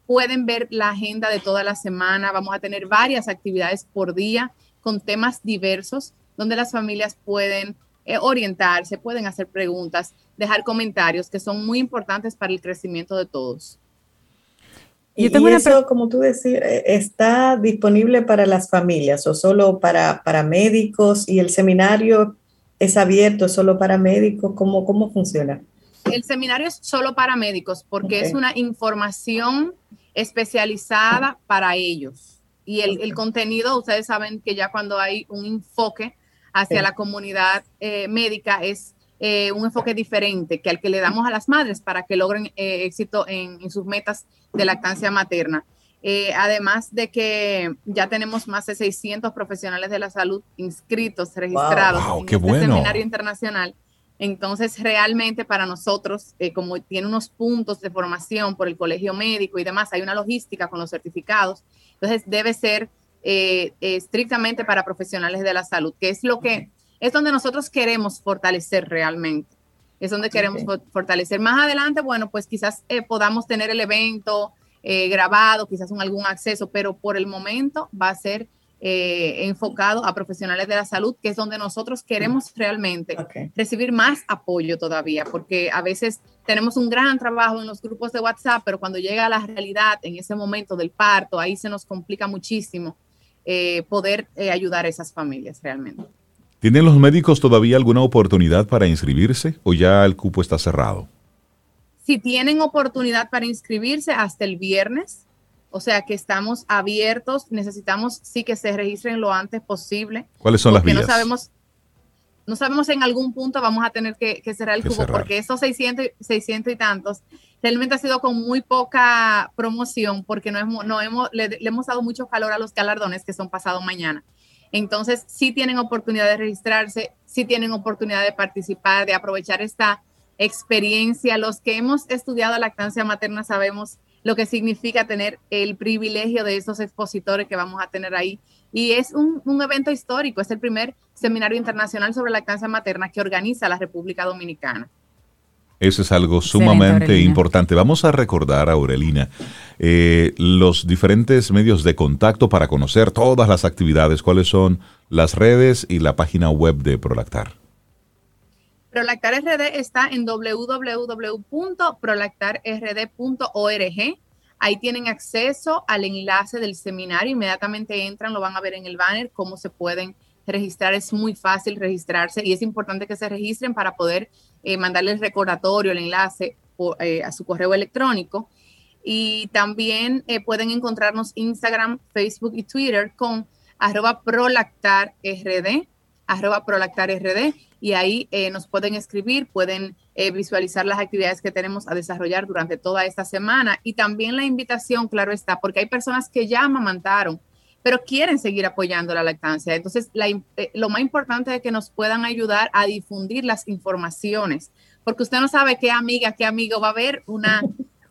pueden ver la agenda de toda la semana. Vamos a tener varias actividades por día con temas diversos donde las familias pueden eh, orientarse, pueden hacer preguntas, dejar comentarios que son muy importantes para el crecimiento de todos. Y, eso, como tú decías, eh, ¿está disponible para las familias o solo para, para médicos? ¿Y el seminario es abierto solo para médicos? ¿Cómo, cómo funciona? El seminario es solo para médicos porque es una información especializada para ellos. Y el, contenido, ustedes saben que ya cuando hay un enfoque hacia la comunidad eh, médica es eh, un enfoque diferente que al que le damos a las madres para que logren eh, éxito en, sus metas de lactancia materna. Eh, además de que ya tenemos más de 600 profesionales de la salud inscritos, registrados en este seminario internacional. Entonces, realmente para nosotros, como tiene unos puntos de formación por el colegio médico y demás, hay una logística con los certificados. Entonces, debe ser estrictamente para profesionales de la salud, que es lo que es donde nosotros queremos fortalecer realmente. Es donde queremos fortalecer. Más adelante, bueno, pues quizás eh, podamos tener el evento eh, grabado, quizás con algún acceso, pero por el momento va a ser eh, enfocado a profesionales de la salud, que es donde nosotros queremos realmente recibir más apoyo todavía, porque a veces tenemos un gran trabajo en los grupos de WhatsApp, pero cuando llega a la realidad en ese momento del parto, ahí se nos complica muchísimo poder ayudar a esas familias realmente. ¿Tienen los médicos todavía alguna oportunidad para inscribirse o ya el cupo está cerrado? Si tienen oportunidad para inscribirse hasta el viernes, o sea que estamos abiertos, necesitamos sí que se registren lo antes posible. ¿Cuáles son las vías? No sabemos, no sabemos en algún punto vamos a tener que, cerrar el cupo porque esos 600, 600 y tantos realmente ha sido con muy poca promoción porque no hemos, no hemos, le, le hemos dado mucho calor a los galardones que son pasado mañana. Entonces, sí tienen oportunidad de registrarse, sí tienen oportunidad de participar, de aprovechar esta experiencia. Los que hemos estudiado lactancia materna sabemos lo que significa tener el privilegio de esos expositores que vamos a tener ahí. Y es un, evento histórico, es el primer seminario internacional sobre lactancia materna que organiza la República Dominicana. Eso es algo sumamente importante. Vamos a recordar, Aurelina, eh, los diferentes medios de contacto para conocer todas las actividades, cuáles son las redes y la página web de Prolactar. Prolactar RD está en www.prolactarrd.org. Ahí tienen acceso al enlace del seminario. Inmediatamente entran, lo van a ver en el banner, cómo se pueden registrar. Es muy fácil registrarse y es importante que se registren para poder eh, mandarle el recordatorio, el enlace eh, a su correo electrónico. Y también eh, pueden encontrarnos Instagram, Facebook y Twitter con arroba prolactarrd, arroba prolactarrd, y ahí nos pueden escribir, pueden visualizar las actividades que tenemos a desarrollar durante toda esta semana. Y también la invitación, claro está, porque hay personas que ya amamantaron, pero quieren seguir apoyando la lactancia. Entonces, eh, lo más importante es que nos puedan ayudar a difundir las informaciones, porque usted no sabe qué amiga, qué amigo va a haber una,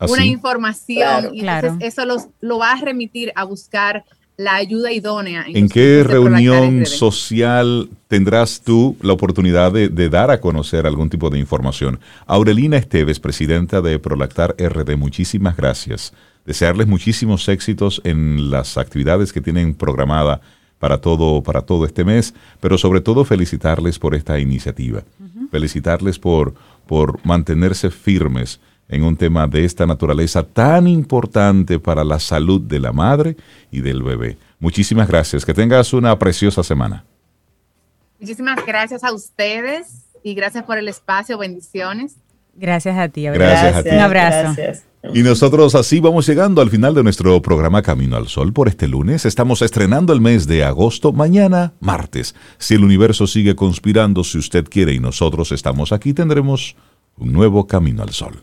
una información y entonces eso los, lo va a remitir a buscar la ayuda idónea. ¿En, qué reunión social tendrás tú la oportunidad de, dar a conocer algún tipo de información? Aurelina Esteves, presidenta de Prolactar RD, muchísimas gracias. Desearles muchísimos éxitos en las actividades que tienen programada para todo, para todo este mes, pero sobre todo felicitarles por esta iniciativa. Felicitarles por, por mantenerse firmes en un tema de esta naturaleza tan importante para la salud de la madre y del bebé. Muchísimas gracias. Que tengas una preciosa semana. Muchísimas gracias a ustedes y gracias por el espacio. Bendiciones. Gracias a ti. Gracias, a ti. Un abrazo. Y nosotros así vamos llegando al final de nuestro programa Camino al Sol por este lunes. Estamos estrenando el mes de agosto, mañana, martes. Si el universo sigue conspirando, si usted quiere y nosotros estamos aquí, tendremos un nuevo Camino al Sol